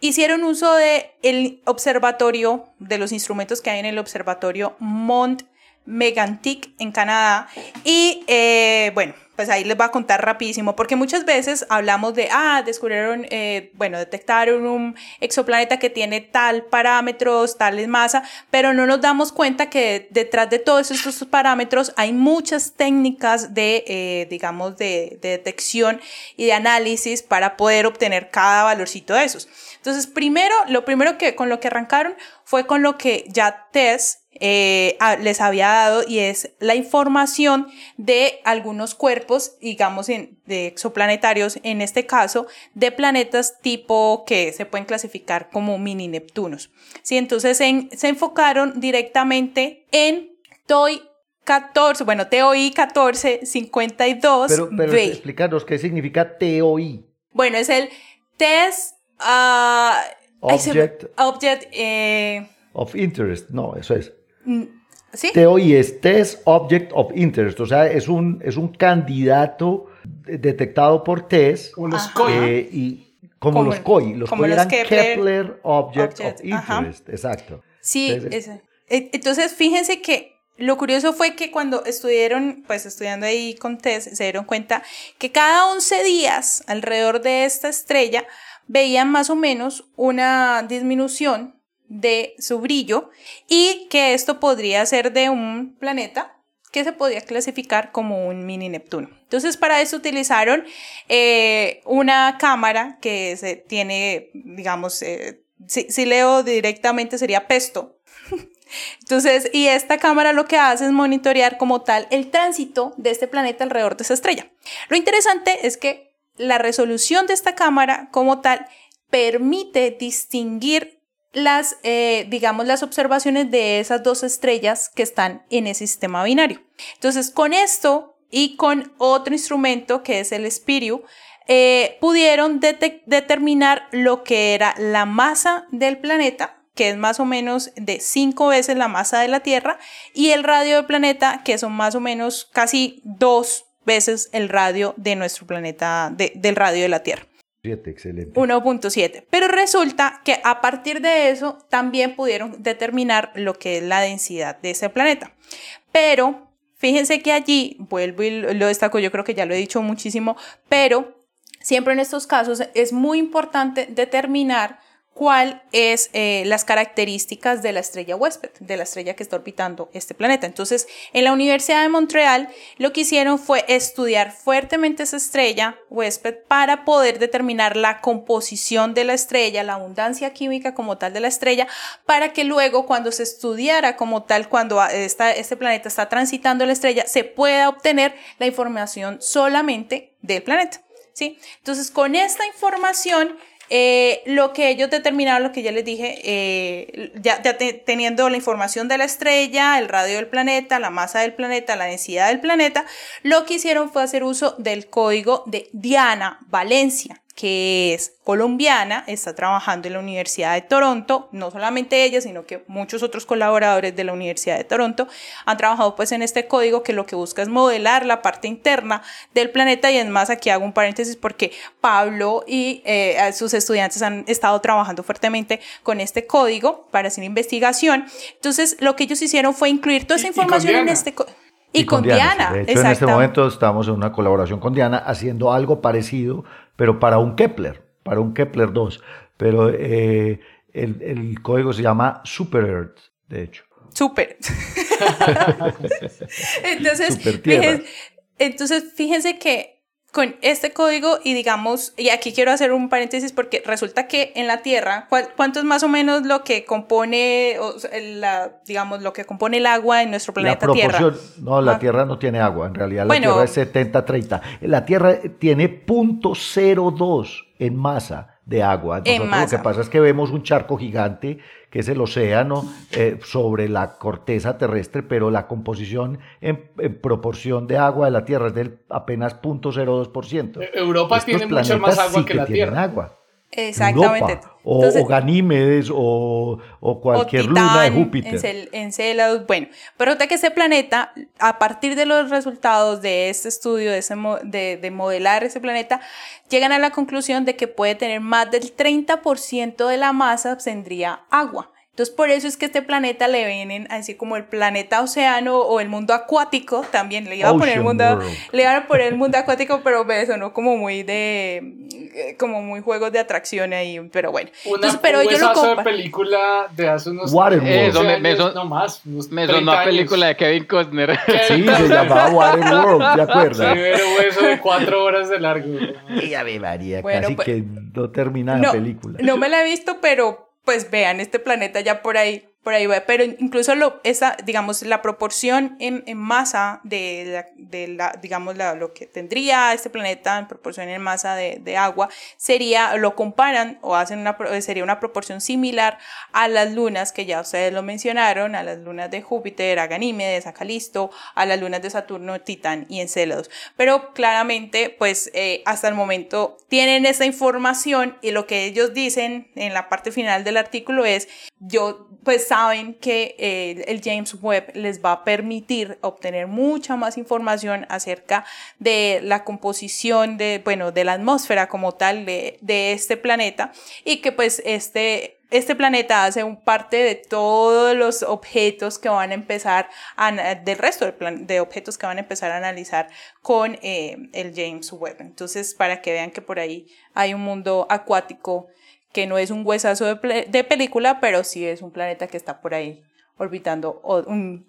hicieron uso de el observatorio, de los instrumentos que hay en el observatorio Mont Megantic en Canadá. Y eh, bueno, pues ahí les voy a contar rapidísimo, porque muchas veces hablamos de, ah, descubrieron, eh, bueno, detectaron un exoplaneta que tiene tal parámetros, tal masa, pero no nos damos cuenta que detrás de todos estos parámetros hay muchas técnicas de, eh, digamos, de, de detección y de análisis para poder obtener cada valorcito de esos. Entonces, primero, lo primero que con lo que arrancaron fue con lo que ya Tess eh, les había dado y es la información de algunos cuerpos, digamos, de exoplanetarios, en este caso, de planetas tipo que se pueden clasificar como mini Neptunos. ¿Sí? Entonces se enfocaron directamente en TOI 14, bueno, TOI 1452. Pero, pero explícanos qué significa TOI. Bueno, es el Test uh, Object, object eh, of Interest, no, eso es. Mm, ¿Sí? TOI es Test Object of Interest, o sea, es un, es un candidato detectado por TESS. Como los COI. Eh, y, como, los COI. Los COI eran Kepler, Object, of Interest. Exacto. Sí, entonces, e, entonces fíjense que lo curioso fue que cuando estuvieron, pues estudiando ahí con TESS, se dieron cuenta que cada 11 días alrededor de esta estrella veían más o menos una disminución de su brillo y que esto podría ser de un planeta que se podía clasificar como un mini Neptuno. Entonces para eso utilizaron eh, una cámara que se tiene, digamos, eh, si, leo directamente sería Pesto. Entonces, y esta cámara lo que hace es monitorear como tal el tránsito de este planeta alrededor de esa estrella. Lo interesante es que la resolución de esta cámara como tal permite distinguir las, eh, digamos, las observaciones de esas dos estrellas que están en ese sistema binario. Entonces, con esto y con otro instrumento que es el Spiriu, eh, pudieron determinar lo que era la masa del planeta, que es más o menos de cinco veces la masa de la Tierra, y el radio del planeta, que son más o menos casi dos veces el radio de nuestro planeta, del radio de la Tierra. 1.7. Pero resulta que a partir de eso también pudieron determinar lo que es la densidad de ese planeta. Pero fíjense que allí, vuelvo y lo destaco, yo creo que ya lo he dicho muchísimo, pero siempre en estos casos es muy importante determinar cuáles es eh, las características de la estrella huésped, de la estrella que está orbitando este planeta. Entonces, en la Universidad de Montreal lo que hicieron fue estudiar fuertemente esa estrella huésped para poder determinar la composición de la estrella, la abundancia química como tal de la estrella, para que luego cuando se estudiara como tal, cuando este planeta está transitando la estrella, se pueda obtener la información solamente del planeta. ¿Sí? Entonces, con esta información eh, lo que ellos determinaron, lo que ya les dije, eh, ya, teniendo la información de la estrella, el radio del planeta, la masa del planeta, la densidad del planeta, lo que hicieron fue hacer uso del código de Diana Valencia que es colombiana, está trabajando en la Universidad de Toronto, no solamente ella, sino que muchos otros colaboradores de la Universidad de Toronto han trabajado pues en este código que lo que busca es modelar la parte interna del planeta y es más, aquí hago un paréntesis porque Pablo y eh, sus estudiantes han estado trabajando fuertemente con este código para hacer investigación. Entonces, lo que ellos hicieron fue incluir toda esa información en este código. Y, con, Diana. De hecho, en este momento estamos en una colaboración con Diana haciendo algo parecido pero para un Kepler, para un Kepler 2. Pero eh, el, código se llama Super Earth, de hecho. Super. entonces, entonces, fíjense que con este código y digamos, y aquí quiero hacer un paréntesis porque resulta que en la Tierra, ¿cuánto es más o menos lo que compone, la, digamos, lo que compone el agua en nuestro planeta la Tierra? No, la Tierra no tiene agua, en realidad la Tierra es 70-30. La Tierra tiene 0.02 en masa de agua. Nosotros lo que pasa es que vemos un charco gigante que es el océano eh, sobre la corteza terrestre, pero la composición en, proporción de agua de la Tierra es del apenas 0.02%. E-, Europa tiene mucho más agua que, la Tierra. agua. Exactamente. o, Ganímedes o, cualquier luna de Júpiter. En Celados, bueno. Pero que ese planeta, a partir de los resultados de este estudio, de, ese, de, de modelar ese planeta, llegan a la conclusión de que puede tener más del 30% de la masa tendría agua. Entonces, por eso es que este planeta le vienen así como el planeta océano o el mundo acuático también. Le iba a poner el mundo, le iban a poner el mundo acuático, pero me sonó como muy de, como muy juegos de atracción ahí, pero bueno. Una, pero yo lo de película de hace unos eso, me, me, son, no más, me sonó a película de Kevin Costner. Sí, se llamaba Waterworld, ¿te acuerdas? Primero hueso de cuatro horas de largo. Y a María, casi pues, que no termina la película. No me la he visto, pero pues vean este planeta ya por ahí por ahí va, pero incluso lo, esa, digamos, la proporción en, en masa de la, de la digamos, la, lo que tendría este planeta en proporción en masa de, de, agua, sería, lo comparan o hacen una, sería una proporción similar a las lunas que ya ustedes lo mencionaron, a las lunas de Júpiter, a Ganímedes, a a las lunas de Saturno, Titán y Encélados. Pero claramente, pues, eh, hasta el momento tienen esa información y lo que ellos dicen en la parte final del artículo es, yo, pues, saben que eh, el James Webb les va a permitir obtener mucha más información acerca de la composición de, bueno, de la atmósfera como tal de, de este planeta y que pues este, este planeta hace un parte de todos los objetos que van a empezar, a, del resto de, objetos que van a empezar a analizar con eh, el James Webb. Entonces, para que vean que por ahí hay un mundo acuático que no es un huesazo de, película, pero sí es un planeta que está por ahí orbitando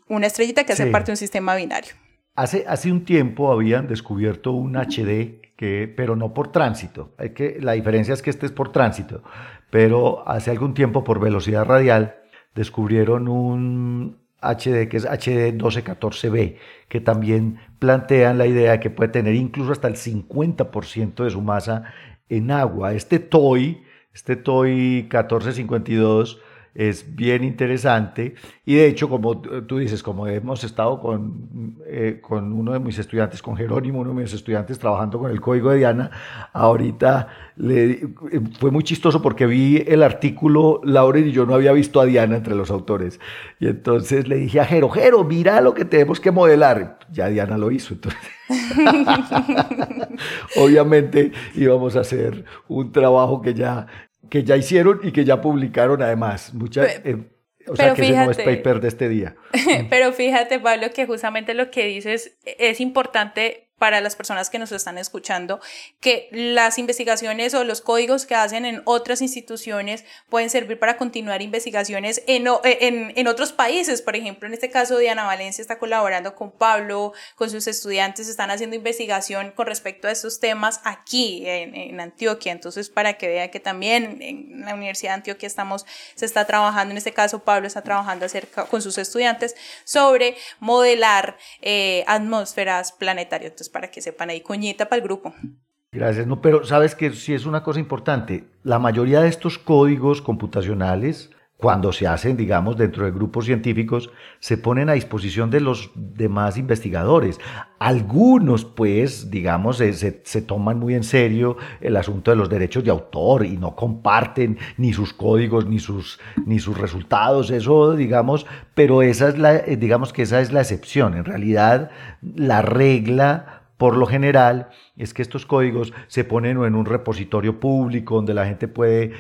una estrellita que hace parte de un sistema binario. Hace, hace un tiempo habían descubierto un HD, que, pero no por tránsito. Hay que, la diferencia es que este es por tránsito, pero hace algún tiempo por velocidad radial descubrieron un HD que es HD 1214b, que también plantean la idea de que puede tener incluso hasta el 50% de su masa en agua. Este TOI este TOI 1452 es bien interesante. Y de hecho, como tú dices, como hemos estado con, eh, con uno de mis estudiantes, con Jerónimo, uno de mis estudiantes trabajando con el código de Diana, ahorita le, fue muy chistoso porque vi el artículo, Lauren y yo no había visto a Diana entre los autores. Y entonces le dije a Jero, Jero, mira lo que tenemos que modelar. Ya Diana lo hizo, entonces... Obviamente íbamos a hacer un trabajo que ya, que ya hicieron y que ya publicaron además. Muchas, eh, o sea, que ese no es paper de este día. Pero fíjate, Pablo, que justamente lo que dices es importante para las personas que nos están escuchando, que las investigaciones o los códigos que hacen en otras instituciones pueden servir para continuar investigaciones en, en, en otros países. Por ejemplo, en este caso, Diana Valencia está colaborando con Pablo, con sus estudiantes, están haciendo investigación con respecto a estos temas aquí en, en Antioquia. Entonces, para que vean que también en la Universidad de Antioquia estamos, se está trabajando, en este caso, Pablo está trabajando acerca con sus estudiantes sobre modelar eh, atmósferas planetarias. Entonces, para que sepan ahí, coñita para el grupo. Gracias, no, pero sabes que sí es una cosa importante. La mayoría de estos códigos computacionales, cuando se hacen, digamos, dentro de grupos científicos, se ponen a disposición de los demás investigadores. Algunos, pues, digamos, se, se, toman muy en serio el asunto de los derechos de autor y no comparten ni sus códigos ni sus, ni sus resultados, eso, digamos, pero esa es la, digamos que esa es la excepción. En realidad, la regla por lo general es que estos códigos se ponen en un repositorio público donde la gente puede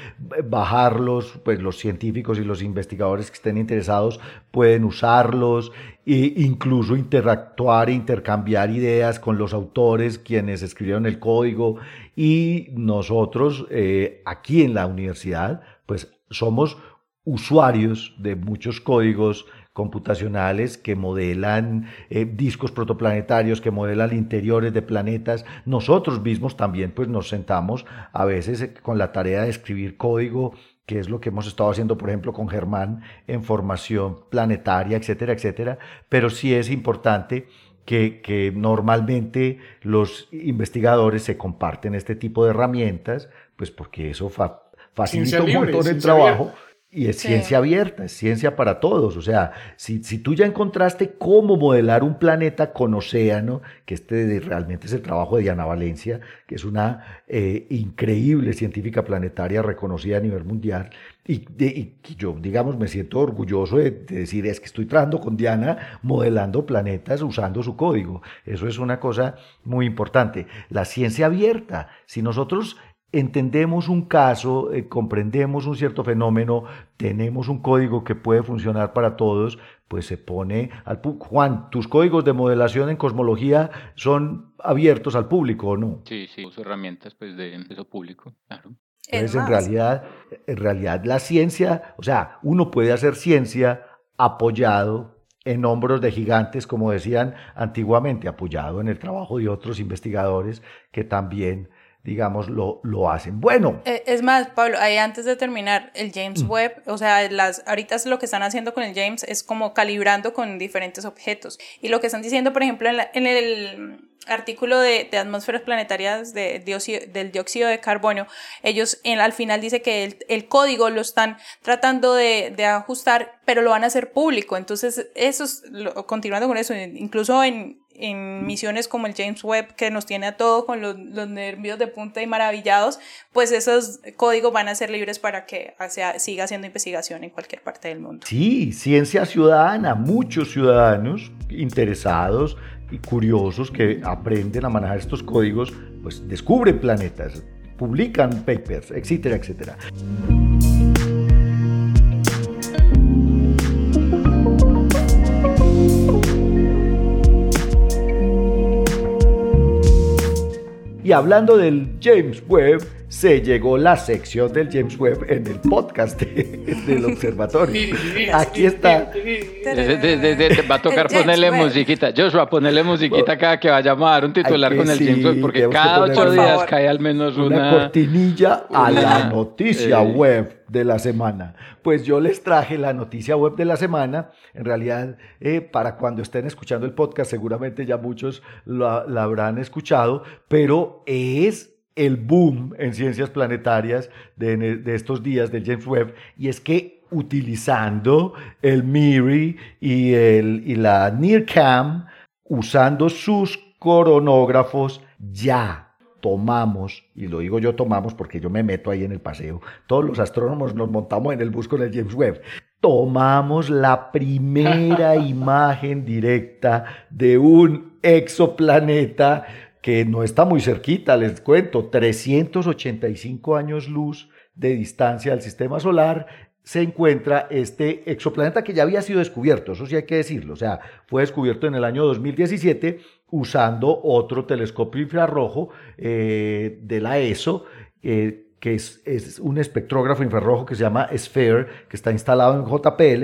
bajarlos, pues los científicos y los investigadores que estén interesados pueden usarlos e incluso interactuar e intercambiar ideas con los autores quienes escribieron el código. Y nosotros eh, aquí en la universidad pues somos usuarios de muchos códigos computacionales que modelan eh, discos protoplanetarios, que modelan interiores de planetas. Nosotros mismos también pues nos sentamos a veces eh, con la tarea de escribir código que es lo que hemos estado haciendo, por ejemplo, con Germán en formación planetaria, etcétera, etcétera. Pero sí es importante que, que, normalmente los investigadores se comparten este tipo de herramientas, pues porque eso facilita un montón el trabajo. Y es ciencia abierta, es ciencia para todos. O sea, si, si, tú ya encontraste cómo modelar un planeta con océano, que este realmente es el trabajo de Diana Valencia, que es una eh, increíble científica planetaria reconocida a nivel mundial, y, y, yo, digamos, me siento orgulloso de, de, decir, es que estoy trabajando con Diana modelando planetas usando su código. Eso es una cosa muy importante. La ciencia abierta, si nosotros entendemos un caso, eh, comprendemos un cierto fenómeno, tenemos un código que puede funcionar para todos, pues se pone al Juan, tus códigos de modelación en cosmología son abiertos al público o no? Sí, sí, uso herramientas pues de eso público, claro. Entonces, en realidad, en realidad la ciencia, o sea, uno puede hacer ciencia apoyado en hombros de gigantes, como decían antiguamente, apoyado en el trabajo de otros investigadores que también digamos, lo, lo hacen. Bueno. Eh, es más, Pablo, ahí antes de terminar, el James mm. Webb, o sea, las, ahorita lo que están haciendo con el James es como calibrando con diferentes objetos. Y lo que están diciendo, por ejemplo, en, el artículo de, de, atmósferas planetarias de del dióxido de carbono, ellos en, al final dice que el, el código lo están tratando de, de, ajustar, pero lo van a hacer público. Entonces, eso es, continuando con eso, incluso en, en misiones como el James Webb, que nos tiene a todos con los, nervios de punta y maravillados, pues esos códigos van a ser libres para que siga haciendo investigación en cualquier parte del mundo. Sí, ciencia ciudadana, muchos ciudadanos interesados y curiosos que aprenden a manejar estos códigos, pues descubren planetas, publican papers, etcétera, etcétera. Y hablando del James Webb, se llegó la sección del James Webb en el podcast del observatorio. Aquí está. Va a tocar ponerle musiquita. Joshua, ponerle musiquita cada que vayamos a dar un titular con el James Webb, porque cada ocho días cae al menos una, una cortinilla a la noticia web de la semana. Pues yo les traje la noticia web de la semana. En realidad, eh, para cuando estén escuchando el podcast, seguramente ya muchos la habrán escuchado, pero es el boom en ciencias planetarias de, estos días del James Webb, y es que utilizando el MIRI y, el, y la NIRCam, usando sus coronógrafos, ya tomamos, y lo digo yo tomamos porque yo me meto ahí en el paseo, todos los astrónomos nos montamos en el bus con el James Webb, tomamos la primera imagen directa de un exoplaneta que no está muy cerquita, les cuento, 385 años luz de distancia del sistema solar, se encuentra este exoplaneta que ya había sido descubierto, eso sí hay que decirlo, o sea, fue descubierto en el año 2017 usando otro telescopio infrarrojo eh, de la ESO, eh, que es, un espectrógrafo infrarrojo que se llama SPHERE, que está instalado en JPL,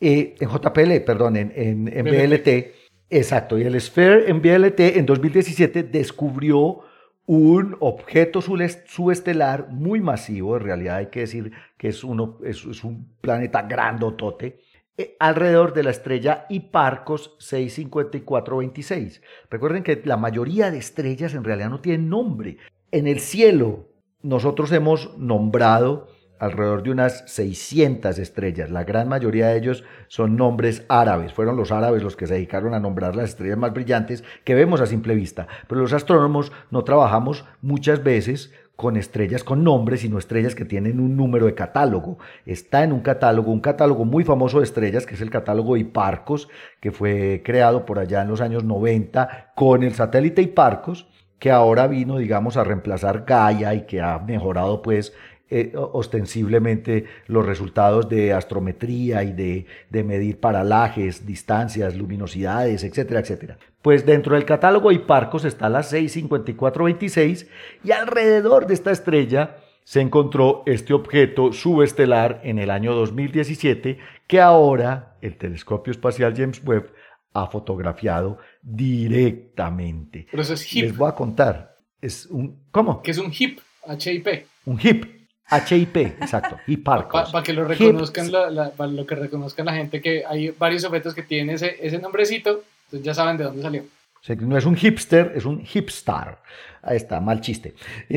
eh, en JPL, perdón, en, en, en BLT Exacto, y el Sphere en BLT en 2017 descubrió un objeto subestelar muy masivo, en realidad hay que decir que es, uno, es, un planeta grandotote, eh, alrededor de la estrella Hipparcos 65426. Recuerden que la mayoría de estrellas en realidad no tienen nombre. En el cielo nosotros hemos nombrado alrededor de unas 600 estrellas. La gran mayoría de ellos son nombres árabes. Fueron los árabes los que se dedicaron a nombrar las estrellas más brillantes que vemos a simple vista. Pero los astrónomos no trabajamos muchas veces con estrellas con nombres, sino estrellas que tienen un número de catálogo. Está en un catálogo, un catálogo muy famoso de estrellas, que es el catálogo Hiparcos, que fue creado por allá en los años 90 con el satélite Hiparcos, que ahora vino, digamos, a reemplazar Gaia y que ha mejorado pues eh, ostensiblemente los resultados de astrometría y de, de, medir paralajes, distancias, luminosidades, etcétera, etcétera. Pues dentro del catálogo Hiparcos está la 65426 y alrededor de esta estrella se encontró este objeto subestelar en el año 2017 que ahora el telescopio espacial James Webb ha fotografiado directamente. Pero eso es HIP. Les voy a contar. Es un ¿Cómo? Que es un HIP, H-I-P. Un HIP. HIP, exacto, y Para que lo reconozcan, la, para lo que reconozcan la gente que hay varios objetos que tienen ese, ese nombrecito, entonces ya saben de dónde salió. O sea, no es un hipster, es un hipstar. Ahí está, mal chiste.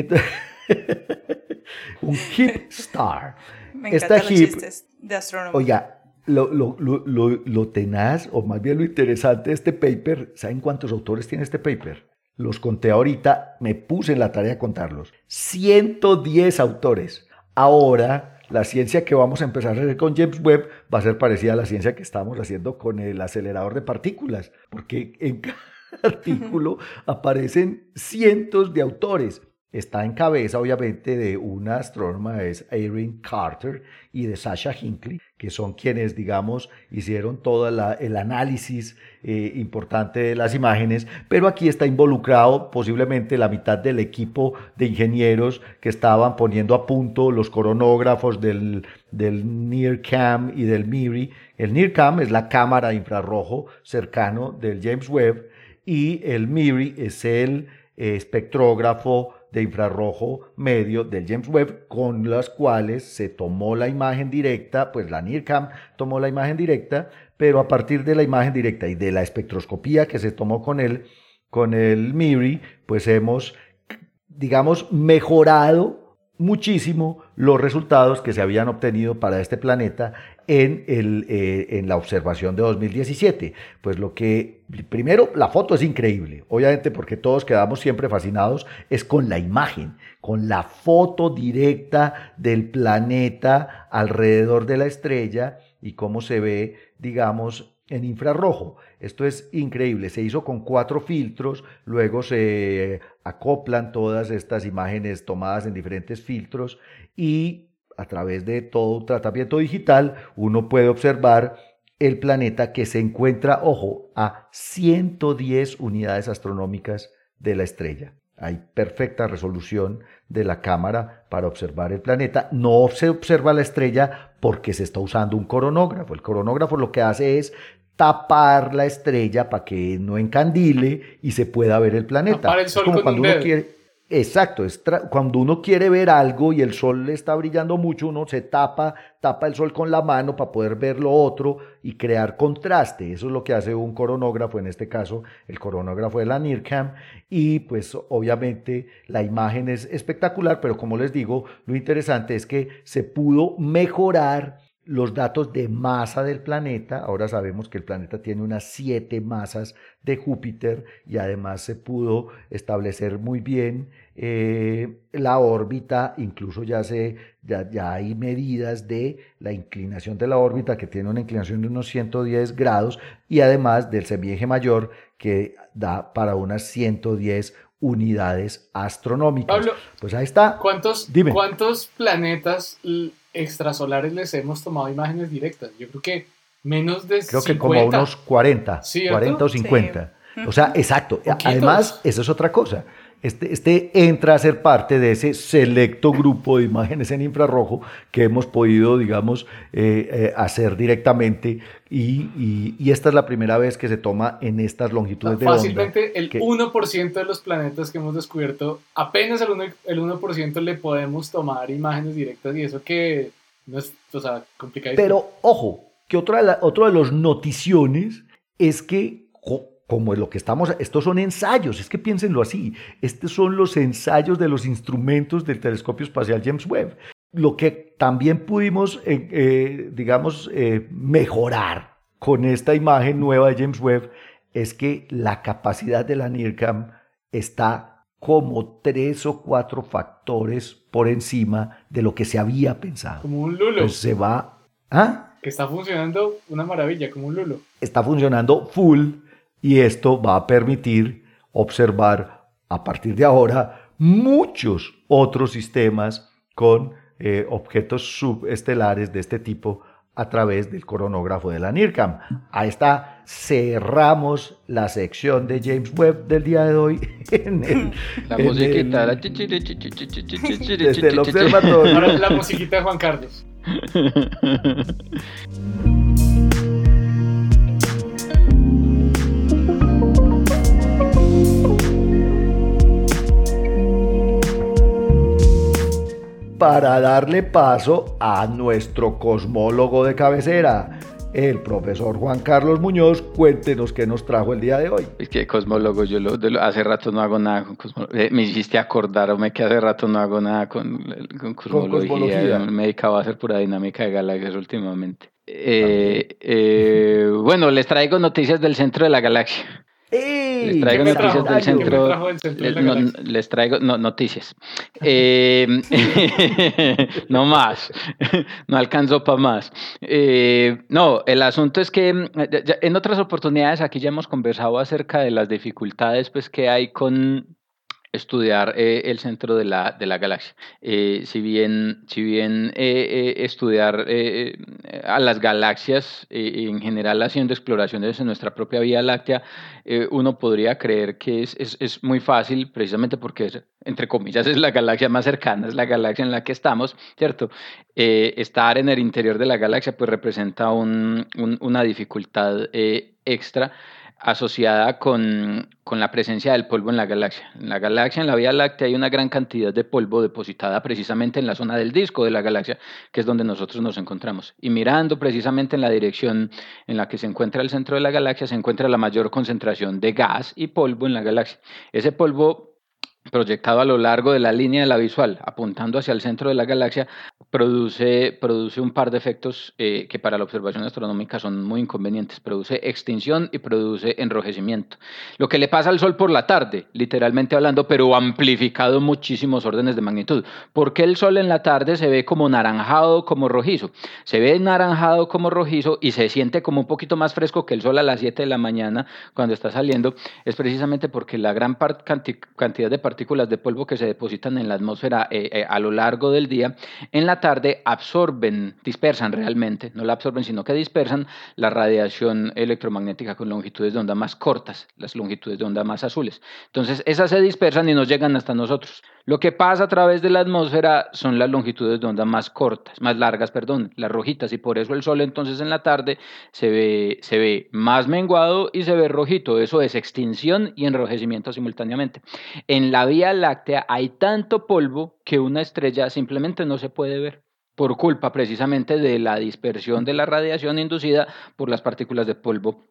un hipstar. Me encantan los chistes de astrónomos. Oiga, lo, lo, lo, lo, tenaz, o más bien lo interesante de este paper, ¿saben cuántos autores tiene este paper? Los conté ahorita, me puse en la tarea de contarlos. 110 autores. Ahora, la ciencia que vamos a empezar a hacer con James Webb va a ser parecida a la ciencia que estamos haciendo con el acelerador de partículas, porque en cada artículo aparecen cientos de autores. Está en cabeza, obviamente, de una astrónoma, es Erin Carter, y de Sasha Hinckley, que son quienes, digamos, hicieron todo el análisis eh, importante de las imágenes, pero aquí está involucrado posiblemente la mitad del equipo de ingenieros que estaban poniendo a punto los coronógrafos del, del NIRCam y del MIRI. El NIRCam es la cámara infrarrojo cercano del James Webb y el MIRI es el eh, espectrógrafo de infrarrojo medio del James Webb con las cuales se tomó la imagen directa, pues la NIRCam tomó la imagen directa, pero a partir de la imagen directa y de la espectroscopía que se tomó con él, con el MIRI, pues hemos, digamos, mejorado muchísimo los resultados que se habían obtenido para este planeta eh, en la observación de 2017. Pues lo que, primero, la foto es increíble, obviamente porque todos quedamos siempre fascinados, es con la imagen, con la foto directa del planeta alrededor de la estrella y cómo se ve, digamos, en infrarrojo. Esto es increíble. Se hizo con cuatro filtros, luego se acoplan todas estas imágenes tomadas en diferentes filtros y a través de todo un tratamiento digital uno puede observar el planeta que se encuentra, ojo, a 110 unidades astronómicas de la estrella. Hay perfecta resolución de la cámara para observar el planeta. No se observa la estrella porque se está usando un coronógrafo. El coronógrafo lo que hace es tapar la estrella para que no encandile y se pueda ver el planeta. Tapar el sol como cuando uno quiere Exacto, es cuando uno quiere ver algo y el sol le está brillando mucho, uno se tapa, tapa el sol con la mano para poder ver lo otro y crear contraste. Eso es lo que hace un coronógrafo, en este caso el coronógrafo de la NIRCam. Y pues obviamente la imagen es espectacular, pero como les digo, lo interesante es que se pudo mejorar los datos de masa del planeta. Ahora sabemos que el planeta tiene unas siete masas de Júpiter y además se pudo establecer muy bien eh, la órbita, incluso ya, se, ya, ya, hay medidas de la inclinación de la órbita que tiene una inclinación de unos 110 grados y además del semieje mayor que da para unas 110 unidades astronómicas. Pablo, pues ahí está. ¿Cuántos, ¿cuántos planetas extrasolares les hemos tomado imágenes directas. Yo creo que menos de Creo que como unos 40, 40 o 50. O sea, exacto. Además, eso es otra cosa. Este, este, entra a ser parte de ese selecto grupo de imágenes en infrarrojo que hemos podido, digamos, eh, eh, hacer directamente y, esta es la primera vez que se toma en estas longitudes de onda. Fácilmente el 1% de los planetas que hemos descubierto, apenas el 1%, el 1 le podemos tomar imágenes directas y eso que no es, o sea, complicado. Pero ojo, que otra de, otro de los noticiones es que como lo que estamos, estos son ensayos, es que piénsenlo así, estos son los ensayos de los instrumentos del telescopio espacial James Webb. Lo que también pudimos, eh, eh, digamos, eh, mejorar con esta imagen nueva de James Webb es que la capacidad de la NIRCam está como tres o cuatro factores por encima de lo que se había pensado. Como un lulo. Pues se va... ¿Ah? Que está funcionando una maravilla, como un lulo. Está funcionando full y esto va a permitir observar a partir de ahora muchos otros sistemas con eh, objetos subestelares de este tipo a través del coronógrafo de la NIRCAM. Ahí está, cerramos la sección de James Webb del día de hoy. En la musiquita. desde el observatorio. Ahora la musiquita de Juan Carlos. Para darle paso a nuestro cosmólogo de cabecera, el profesor Juan Carlos Muñoz. Cuéntenos qué nos trajo el día de hoy. Es que cosmólogo, yo lo, hace rato no hago nada con cosmología. Eh, me hiciste acordarme que hace rato no hago nada con, cosmología. Me dedicaba a hacer pura dinámica de galaxias últimamente. Eh, eh, bueno, les traigo noticias del centro de la galaxia les traigo noticias del centro. les traigo noticias. Eh, no más. no alcanzó para más. Eh, no, el asunto es que en otras oportunidades aquí ya hemos conversado acerca de las dificultades pues, que hay con estudiar eh, el centro de la, de la galaxia. Eh, si bien, si bien eh, estudiar a las galaxias, en general haciendo exploraciones en nuestra propia Vía Láctea, uno podría creer que es, es, es, muy fácil, precisamente porque, entre comillas, es la galaxia más cercana, es la galaxia en la que estamos, ¿cierto? estar en el interior de la galaxia pues representa un, una dificultad extra asociada con, con, la presencia del polvo en la galaxia. En la galaxia, en la Vía Láctea, hay una gran cantidad de polvo depositada precisamente en la zona del disco de la galaxia, que es donde nosotros nos encontramos. Y mirando precisamente en la dirección en la que se encuentra el centro de la galaxia, se encuentra la mayor concentración de gas y polvo en la galaxia. Ese polvo proyectado a lo largo de la línea de la visual, apuntando hacia el centro de la galaxia, produce, produce un par de efectos eh, que para la observación astronómica son muy inconvenientes. Produce extinción y produce enrojecimiento. Lo que le pasa al Sol por la tarde, literalmente hablando, pero amplificado muchísimos órdenes de magnitud. ¿Por qué el Sol en la tarde se ve como naranjado, como rojizo? Se ve naranjado como rojizo y se siente como un poquito más fresco que el Sol a las 7 de la mañana cuando está saliendo. Es precisamente porque la gran cantidad de partículas partículas de polvo que se depositan en la atmósfera eh, eh, a lo largo del día, en la tarde absorben, dispersan realmente, no la absorben, sino que dispersan la radiación electromagnética con longitudes de onda más cortas, las longitudes de onda más azules. Entonces, esas se dispersan y nos llegan hasta nosotros. Lo que pasa a través de la atmósfera son las longitudes de onda más cortas, más largas, perdón, las rojitas, y por eso el sol entonces en la tarde se ve, se ve más menguado y se ve rojito. Eso es extinción y enrojecimiento simultáneamente. En la Vía Láctea hay tanto polvo que una estrella simplemente no se puede ver por culpa precisamente de la dispersión de la radiación inducida por las partículas de polvo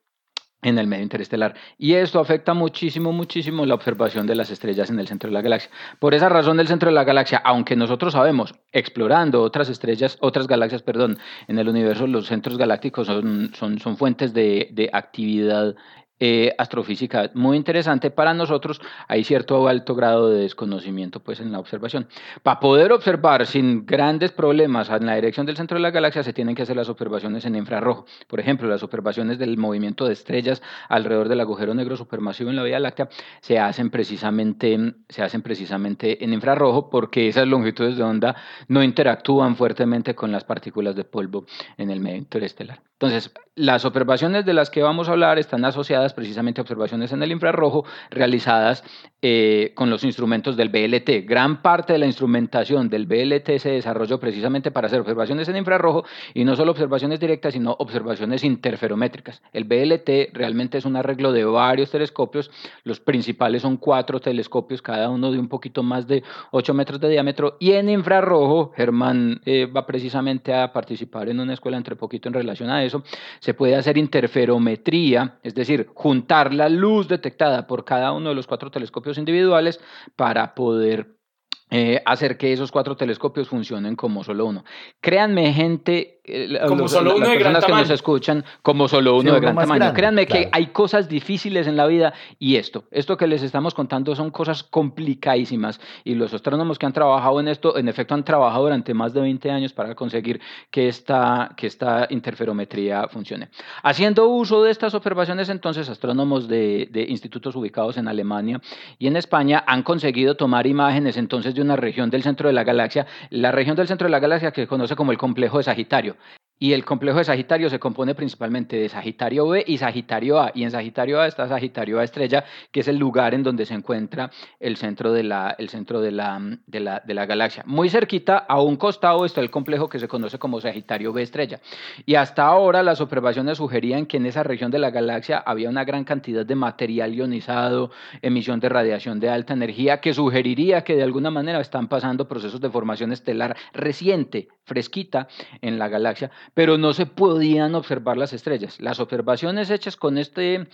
en el medio interestelar. Y esto afecta muchísimo, muchísimo la observación de las estrellas en el centro de la galaxia. Por esa razón, el centro de la galaxia, aunque nosotros sabemos, explorando otras estrellas, otras galaxias, perdón, en el universo, los centros galácticos son, son, son fuentes de, de actividad eh, astrofísica muy interesante para nosotros, hay cierto alto grado de desconocimiento pues en la observación. Para poder observar sin grandes problemas en la dirección del centro de la galaxia se tienen que hacer las observaciones en infrarrojo. Por ejemplo, las observaciones del movimiento de estrellas alrededor del agujero negro supermasivo en la Vía Láctea se hacen precisamente, se hacen precisamente en infrarrojo porque esas longitudes de onda no interactúan fuertemente con las partículas de polvo en el medio interestelar. Entonces, las observaciones de las que vamos a hablar están asociadas precisamente a observaciones en el infrarrojo realizadas eh, con los instrumentos del BLT. Gran parte de la instrumentación del BLT se desarrolló precisamente para hacer observaciones en infrarrojo y no solo observaciones directas, sino observaciones interferométricas. El BLT realmente es un arreglo de varios telescopios. Los principales son cuatro telescopios, cada uno de un poquito más de 8 metros de diámetro. Y en infrarrojo, Germán eh, va precisamente a participar en una escuela entre poquito en relación a eso, se puede hacer interferometría, es decir, juntar la luz detectada por cada uno de los cuatro telescopios individuales para poder eh, hacer que esos cuatro telescopios funcionen como solo uno. Créanme, gente, eh, como solo uno de gran que nos escuchan, como solo uno de gran tamaño. Créanme que hay cosas difíciles en la vida y esto, esto que les estamos contando son cosas complicadísimas y los astrónomos que han trabajado en esto, en efecto, han trabajado durante más de 20 años para conseguir que esta, que esta interferometría funcione. Haciendo uso de estas observaciones, entonces, astrónomos de, de institutos ubicados en Alemania y en España han conseguido tomar imágenes entonces de una región del centro de la galaxia, la región del centro de la galaxia que se conoce como el complejo de Sagitario. Y el complejo de Sagitario se compone principalmente de Sagitario B y Sagitario A. Y en Sagitario A está Sagitario A estrella, que es el lugar en donde se encuentra el centro de la, el centro de la, de la, de la galaxia. Muy cerquita, a un costado, está el complejo que se conoce como Sagitario B estrella. Y hasta ahora las observaciones sugerían que en esa región de la galaxia había una gran cantidad de material ionizado, emisión de radiación de alta energía, que sugeriría que de alguna manera están pasando procesos de formación estelar reciente, fresquita, en la galaxia pero no se podían observar las estrellas. Las observaciones hechas con este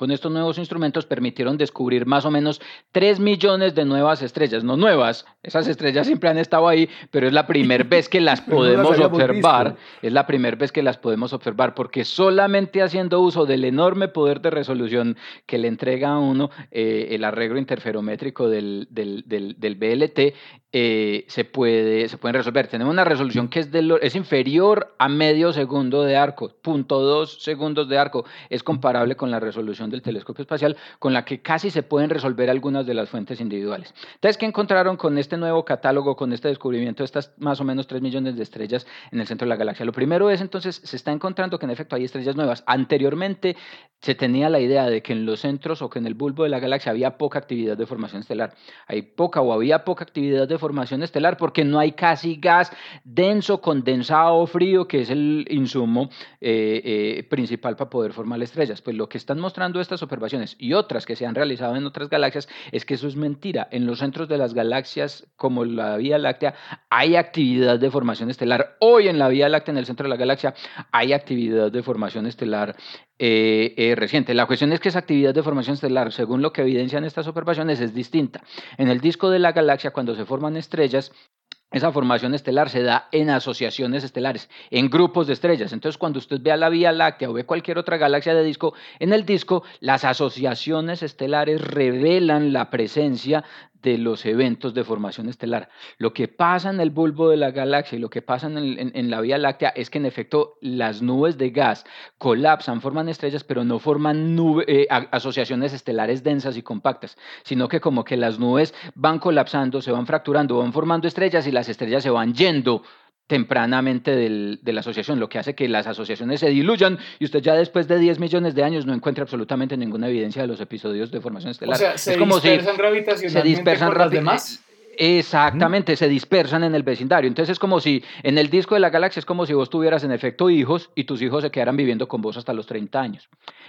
con estos nuevos instrumentos permitieron descubrir más o menos 3 millones de nuevas estrellas, no nuevas, esas estrellas siempre han estado ahí, pero es la primera vez que las podemos observar, es la primera vez que las podemos observar, porque solamente haciendo uso del enorme poder de resolución que le entrega a uno eh, el arreglo interferométrico del, del, del, BLT, eh, se, puede, se pueden resolver. Tenemos una resolución que es, de es inferior a medio segundo de arco, punto dos segundos de arco. Es comparable con la resolución del telescopio espacial, con la que casi se pueden resolver algunas de las fuentes individuales. Entonces, ¿qué encontraron con este nuevo catálogo, con este descubrimiento de estas más o menos 3 millones de estrellas en el centro de la galaxia? Lo primero es entonces, se está encontrando que en efecto hay estrellas nuevas. Anteriormente se tenía la idea de que en los centros o que en el bulbo de la galaxia había poca actividad de formación estelar. Hay poca o había poca actividad de formación estelar porque no hay casi gas denso, condensado, frío, que es el insumo eh, eh, principal para poder formar estrellas. Pues lo que están mostrando estas observaciones y otras que se han realizado en otras galaxias es que eso es mentira. En los centros de las galaxias, como la Vía Láctea, hay actividad de formación estelar. Hoy en la Vía Láctea, en el centro de la galaxia, hay actividad de formación estelar eh, reciente. La cuestión es que esa actividad de formación estelar, según lo que evidencian estas observaciones, es distinta. En el disco de la galaxia, cuando se forman estrellas, esa formación estelar se da en asociaciones estelares, en grupos de estrellas. Entonces, cuando usted vea la Vía Láctea o ve cualquier otra galaxia de disco, en el disco las asociaciones estelares revelan la presencia de los eventos de formación estelar. Lo que pasa en el bulbo de la galaxia y lo que pasa en, la Vía Láctea es que en efecto las nubes de gas colapsan, forman estrellas, pero no forman eh, asociaciones estelares densas y compactas, sino que como que las nubes van colapsando, se van fracturando, van formando estrellas y las estrellas se van yendo tempranamente de la asociación, lo que hace que las asociaciones se diluyan y usted ya después de 10 millones de años no encuentre absolutamente ninguna evidencia de los episodios de formación estelar. O sea, se es como dispersan si gravitacionalmente se dispersan por las demás. Exactamente, se dispersan en el vecindario. Entonces es como si en el disco de la galaxia es como si vos tuvieras en efecto hijos y tus hijos se quedaran viviendo con vos hasta los 30 años.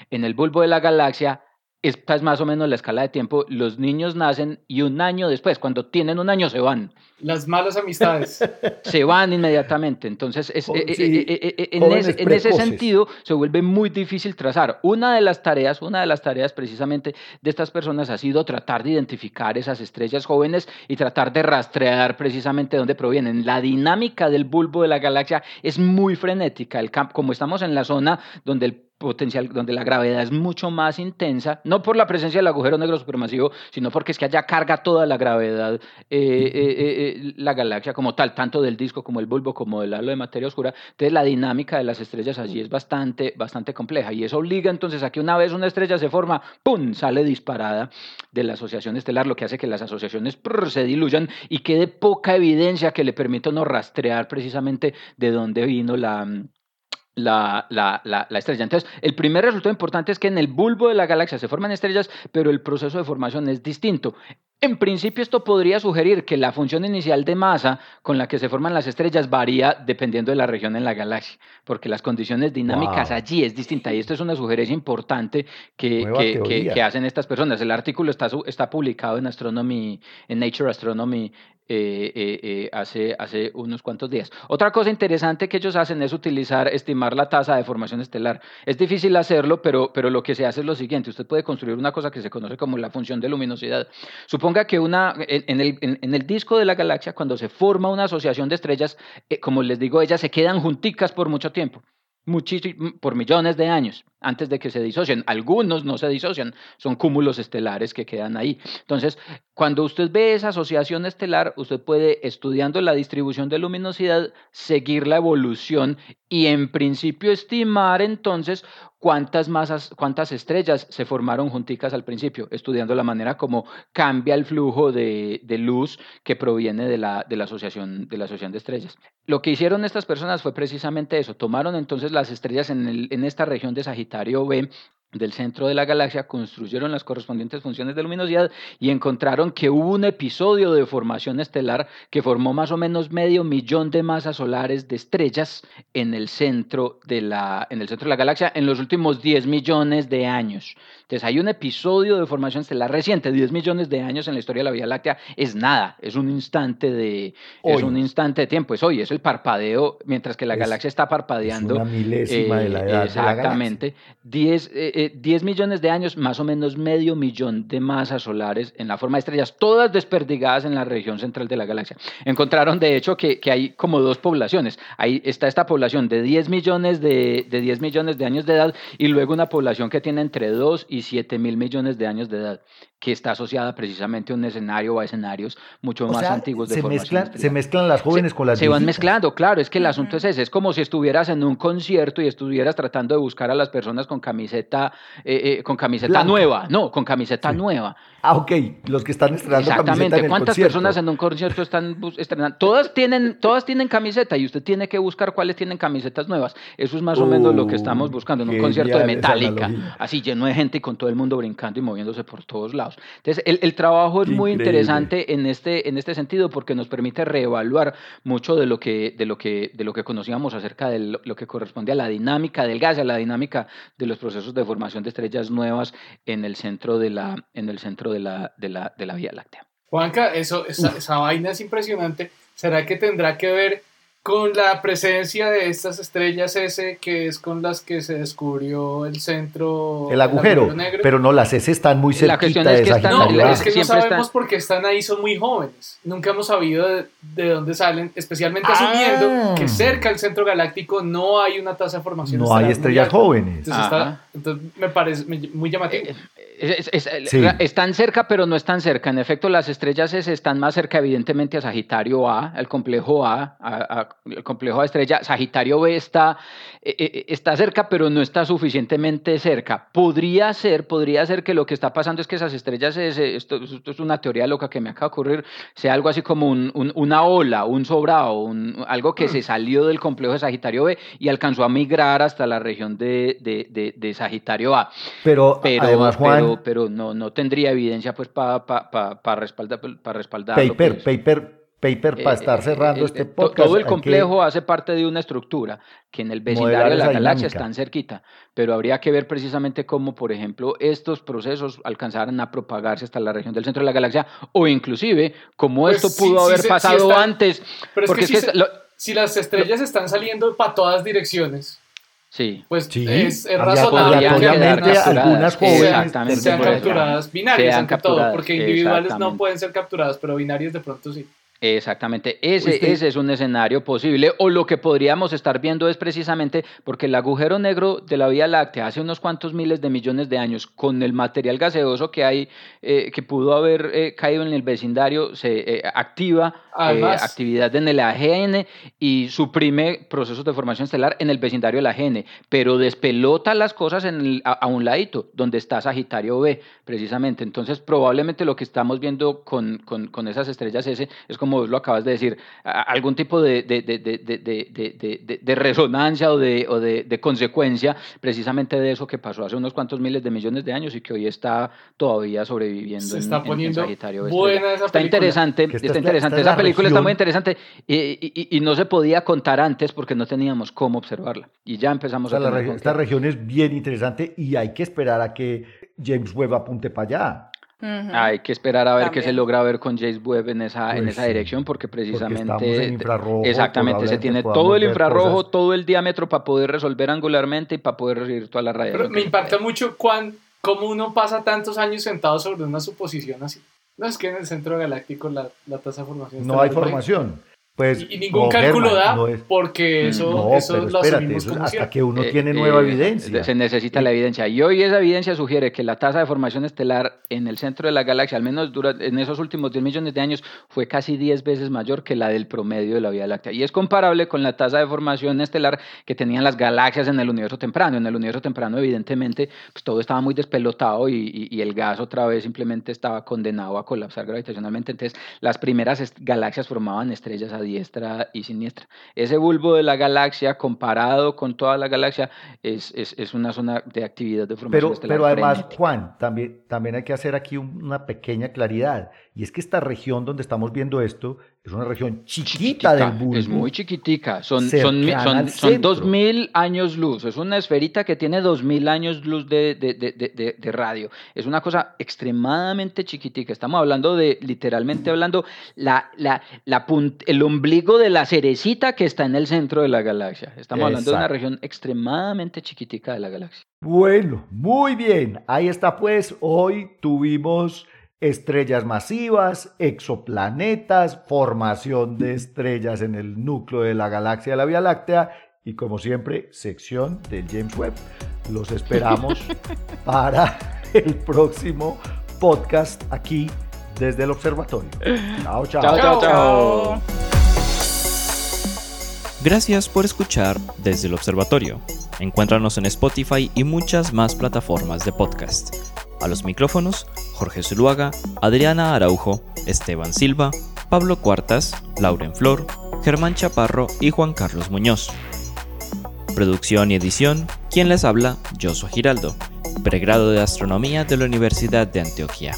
En el bulbo de la galaxia esta es más o menos la escala de tiempo. Los niños nacen y un año después, cuando tienen un año, se van. Las malas amistades. Se van inmediatamente. Entonces, es, eh, eh, eh, en, ese, sentido, se vuelve muy difícil trazar. Una de las tareas, una de las tareas precisamente de estas personas ha sido tratar de identificar esas estrellas jóvenes y tratar de rastrear precisamente dónde provienen. La dinámica del bulbo de la galaxia es muy frenética. El campo, como estamos en la zona donde el potencial, donde la gravedad es mucho más intensa, no por la presencia del agujero negro supermasivo, sino porque es que allá carga toda la gravedad eh, eh, eh, la galaxia como tal, tanto del disco como el bulbo, como del halo de materia oscura. Entonces la dinámica de las estrellas allí es bastante, bastante compleja y eso obliga entonces a que una vez una estrella se forma, ¡pum!, sale disparada de la asociación estelar, lo que hace que las asociaciones se diluyan y quede poca evidencia que le permita no rastrear precisamente de dónde vino la la, la, la, estrella. Entonces, el primer resultado importante es que en el bulbo de la galaxia se forman estrellas, pero el proceso de formación es distinto. En principio, esto podría sugerir que la función inicial de masa con la que se forman las estrellas varía dependiendo de la región en la galaxia, porque las condiciones dinámicas allí es distinta. Y esto es una sugerencia importante que, que, que, hacen estas personas. El artículo está, está publicado en Astronomy, en Nature Astronomy eh, eh, eh, hace, hace unos cuantos días. Otra cosa interesante que ellos hacen es utilizar, estimar la tasa de formación estelar. Es difícil hacerlo, pero, pero lo que se hace es lo siguiente. Usted puede construir una cosa que se conoce como la función de luminosidad. Suponga que una, en, el, en, el, disco de la galaxia, cuando se forma una asociación de estrellas, como les digo, ellas se quedan junticas por mucho tiempo por millones de años antes de que se disocien. Algunos no se disocian, son cúmulos estelares que quedan ahí. Entonces, cuando usted ve esa asociación estelar, usted puede, estudiando la distribución de luminosidad, seguir la evolución y en principio estimar entonces cuántas masas, cuántas estrellas se formaron junticas al principio, estudiando la manera como cambia el flujo de, luz que proviene de la, de, la asociación, de la asociación de estrellas. Lo que hicieron estas personas fue precisamente eso, tomaron entonces las estrellas en, en esta región de Sagitario B del centro de la galaxia, construyeron las correspondientes funciones de luminosidad y encontraron que hubo un episodio de formación estelar que formó más o menos medio millón de masas solares de estrellas en el centro de la, en el centro de la galaxia en los últimos 10 millones de años. Entonces hay un episodio de formación estelar reciente, 10 millones de años en la historia de la Vía Láctea, es nada, es un instante de, es un instante de tiempo, es hoy, es el parpadeo, mientras que la galaxia está parpadeando. Es una milésima de la edad Exactamente. 10 10 millones de años, más o menos medio millón de masas solares en la forma de estrellas, todas desperdigadas en la región central de la galaxia. Encontraron, de hecho, que, hay como dos poblaciones. Ahí está esta población de 10 millones de, de 10 millones de años de edad y luego una población que tiene entre 2 y 7 mil millones de años de edad. Que está asociada precisamente a un escenario o a escenarios mucho más antiguos de se formación mezclan, Se mezclan las jóvenes con las Se van mezclando, claro, es que el asunto es ese, es como si estuvieras en un concierto y estuvieras tratando de buscar a las personas con camiseta, eh, eh, con camiseta nueva, no, con camiseta nueva. Ah, ok, los que están estrenando Exactamente, en ¿cuántas personas en un concierto están estrenando? Todas tienen, todas tienen camiseta y usted tiene que buscar cuáles tienen camisetas nuevas. Eso es más o menos lo que estamos buscando en un concierto de Metallica, así lleno de gente y con todo el mundo brincando y moviéndose por todos lados. Entonces, el, el trabajo es muy interesante en este, en este sentido porque nos permite reevaluar mucho de lo que, de lo que, de lo que conocíamos acerca de lo, que corresponde a la dinámica del gas, a la dinámica de los procesos de formación de estrellas nuevas en el centro de la, en el centro de la, de la, de la Vía Láctea. Juanca, eso, esa, esa vaina es impresionante. ¿Será que tendrá que ver con la presencia de estas estrellas S que es con las que se descubrió el centro el agujero, negro. pero no las S están muy cerquita de esa no, es que no sabemos por qué están ahí son muy jóvenes. Nunca hemos sabido de, dónde salen especialmente ah. asumiendo que cerca del centro galáctico no hay una tasa de formación no hay estrellas jóvenes. Entonces, me parece muy llamativo. Eh, están cerca, pero no están cerca. En efecto, las estrellas S están más cerca, evidentemente, a Sagitario A, el complejo A, el complejo A estrella. Sagitario B está, eh, eh, está cerca, pero no está suficientemente cerca. Podría ser, podría ser que lo que está pasando es que esas estrellas S, esto, es una teoría loca que me acaba de ocurrir, sea algo así como una ola, un sobrado, algo que se salió del complejo de Sagitario B y alcanzó a migrar hasta la región de, de, Sagitario A. Pero, pero además, Juan, pero, no, no tendría evidencia pues para pa, respaldar, para respaldarlo. Paper, pues. paper, paper para estar eh, cerrando eh, este podcast. Todo el complejo hace parte de una estructura que en el vecindario de la galaxia están cerquita, pero habría que ver precisamente cómo, por ejemplo, estos procesos alcanzaran a propagarse hasta la región del centro de la galaxia o inclusive cómo pues esto pudo haber pasado antes. porque si las estrellas están saliendo para todas direcciones, Sí. Pues es, es razonable que algunas jóvenes sean capturadas binarias, ante todo, porque individuales no pueden ser capturadas, pero binarias de pronto sí. Exactamente, ese, ese es un escenario posible o lo que podríamos estar viendo es precisamente porque el agujero negro de la Vía Láctea hace unos cuantos miles de millones de años con el material gaseoso que hay, eh, que pudo haber eh, caído en el vecindario, se eh, activa actividad en el AGN y suprime procesos de formación estelar en el vecindario del AGN, pero despelota las cosas en a, un ladito, donde está Sagitario B, precisamente. Entonces probablemente lo que estamos viendo con, con, con esas estrellas S es como como lo acabas de decir, algún tipo de, de, de, de resonancia o, de, o de, consecuencia precisamente de eso que pasó hace unos cuantos miles de millones de años y que hoy está todavía sobreviviendo. Se está poniendo buena esa Está interesante, está, interesante. esa película está muy interesante y, y, no se podía contar antes porque no teníamos cómo observarla. Y ya empezamos a la Esta región es bien interesante y hay que esperar a que James Webb apunte para allá. Hay que esperar a ver qué se logra ver con James Webb en esa, en pues esa dirección, porque precisamente. exactamente, se tiene todo el infrarrojo, todo el diámetro para poder resolver angularmente y para poder recibir toda la radiación. me impacta mucho cuán, cómo uno pasa tantos años sentado sobre una suposición así. No es que en el centro galáctico la, la tasa de formación. No hay formación. Pues, y, ningún cálculo da porque eso, eso lo espérate, hasta que uno eh, tiene nueva eh, evidencia. Se necesita la evidencia. Y hoy esa evidencia sugiere que la tasa de formación estelar en el centro de la galaxia, al menos en esos últimos 10 millones de años, fue casi 10 veces mayor que la del promedio de la Vía Láctea. Y es comparable con la tasa de formación estelar que tenían las galaxias en el universo temprano. En el universo temprano, evidentemente, pues todo estaba muy despelotado y, y el gas otra vez simplemente estaba condenado a colapsar gravitacionalmente. Entonces, las primeras galaxias formaban estrellas diestra y siniestra. Ese bulbo de la galaxia, comparado con toda la galaxia, es, es, es una zona de actividad de formación pero, Pero además, Juan, también, también hay que hacer aquí una pequeña claridad. Y es que esta región donde estamos viendo esto es una región chiquita, del bulbo. Es muy chiquitica, son, son, son, son 2000 años luz, es una esferita que tiene 2000 años luz de, de, de, de, radio. Es una cosa extremadamente chiquitica. Estamos hablando de, literalmente hablando, la, la, la el ombligo de la cerecita que está en el centro de la galaxia. Estamos hablando de una región extremadamente chiquitica de la galaxia. Bueno, muy bien. Ahí está pues. Hoy tuvimos estrellas masivas, exoplanetas, formación de estrellas en el núcleo de la galaxia de la Vía Láctea y como siempre, sección del James Webb. Los esperamos para el próximo podcast aquí desde el observatorio. Chao, chao. Chao, chao, chao. Gracias por escuchar desde el observatorio. Encuéntranos en Spotify y muchas más plataformas de podcast. A los micrófonos, Jorge Zuluaga, Adriana Araujo, Esteban Silva, Pablo Cuartas, Lauren Flor, Germán Chaparro y Juan Carlos Muñoz. Producción y edición, quien les habla, Josué Giraldo, pregrado de Astronomía de la Universidad de Antioquia.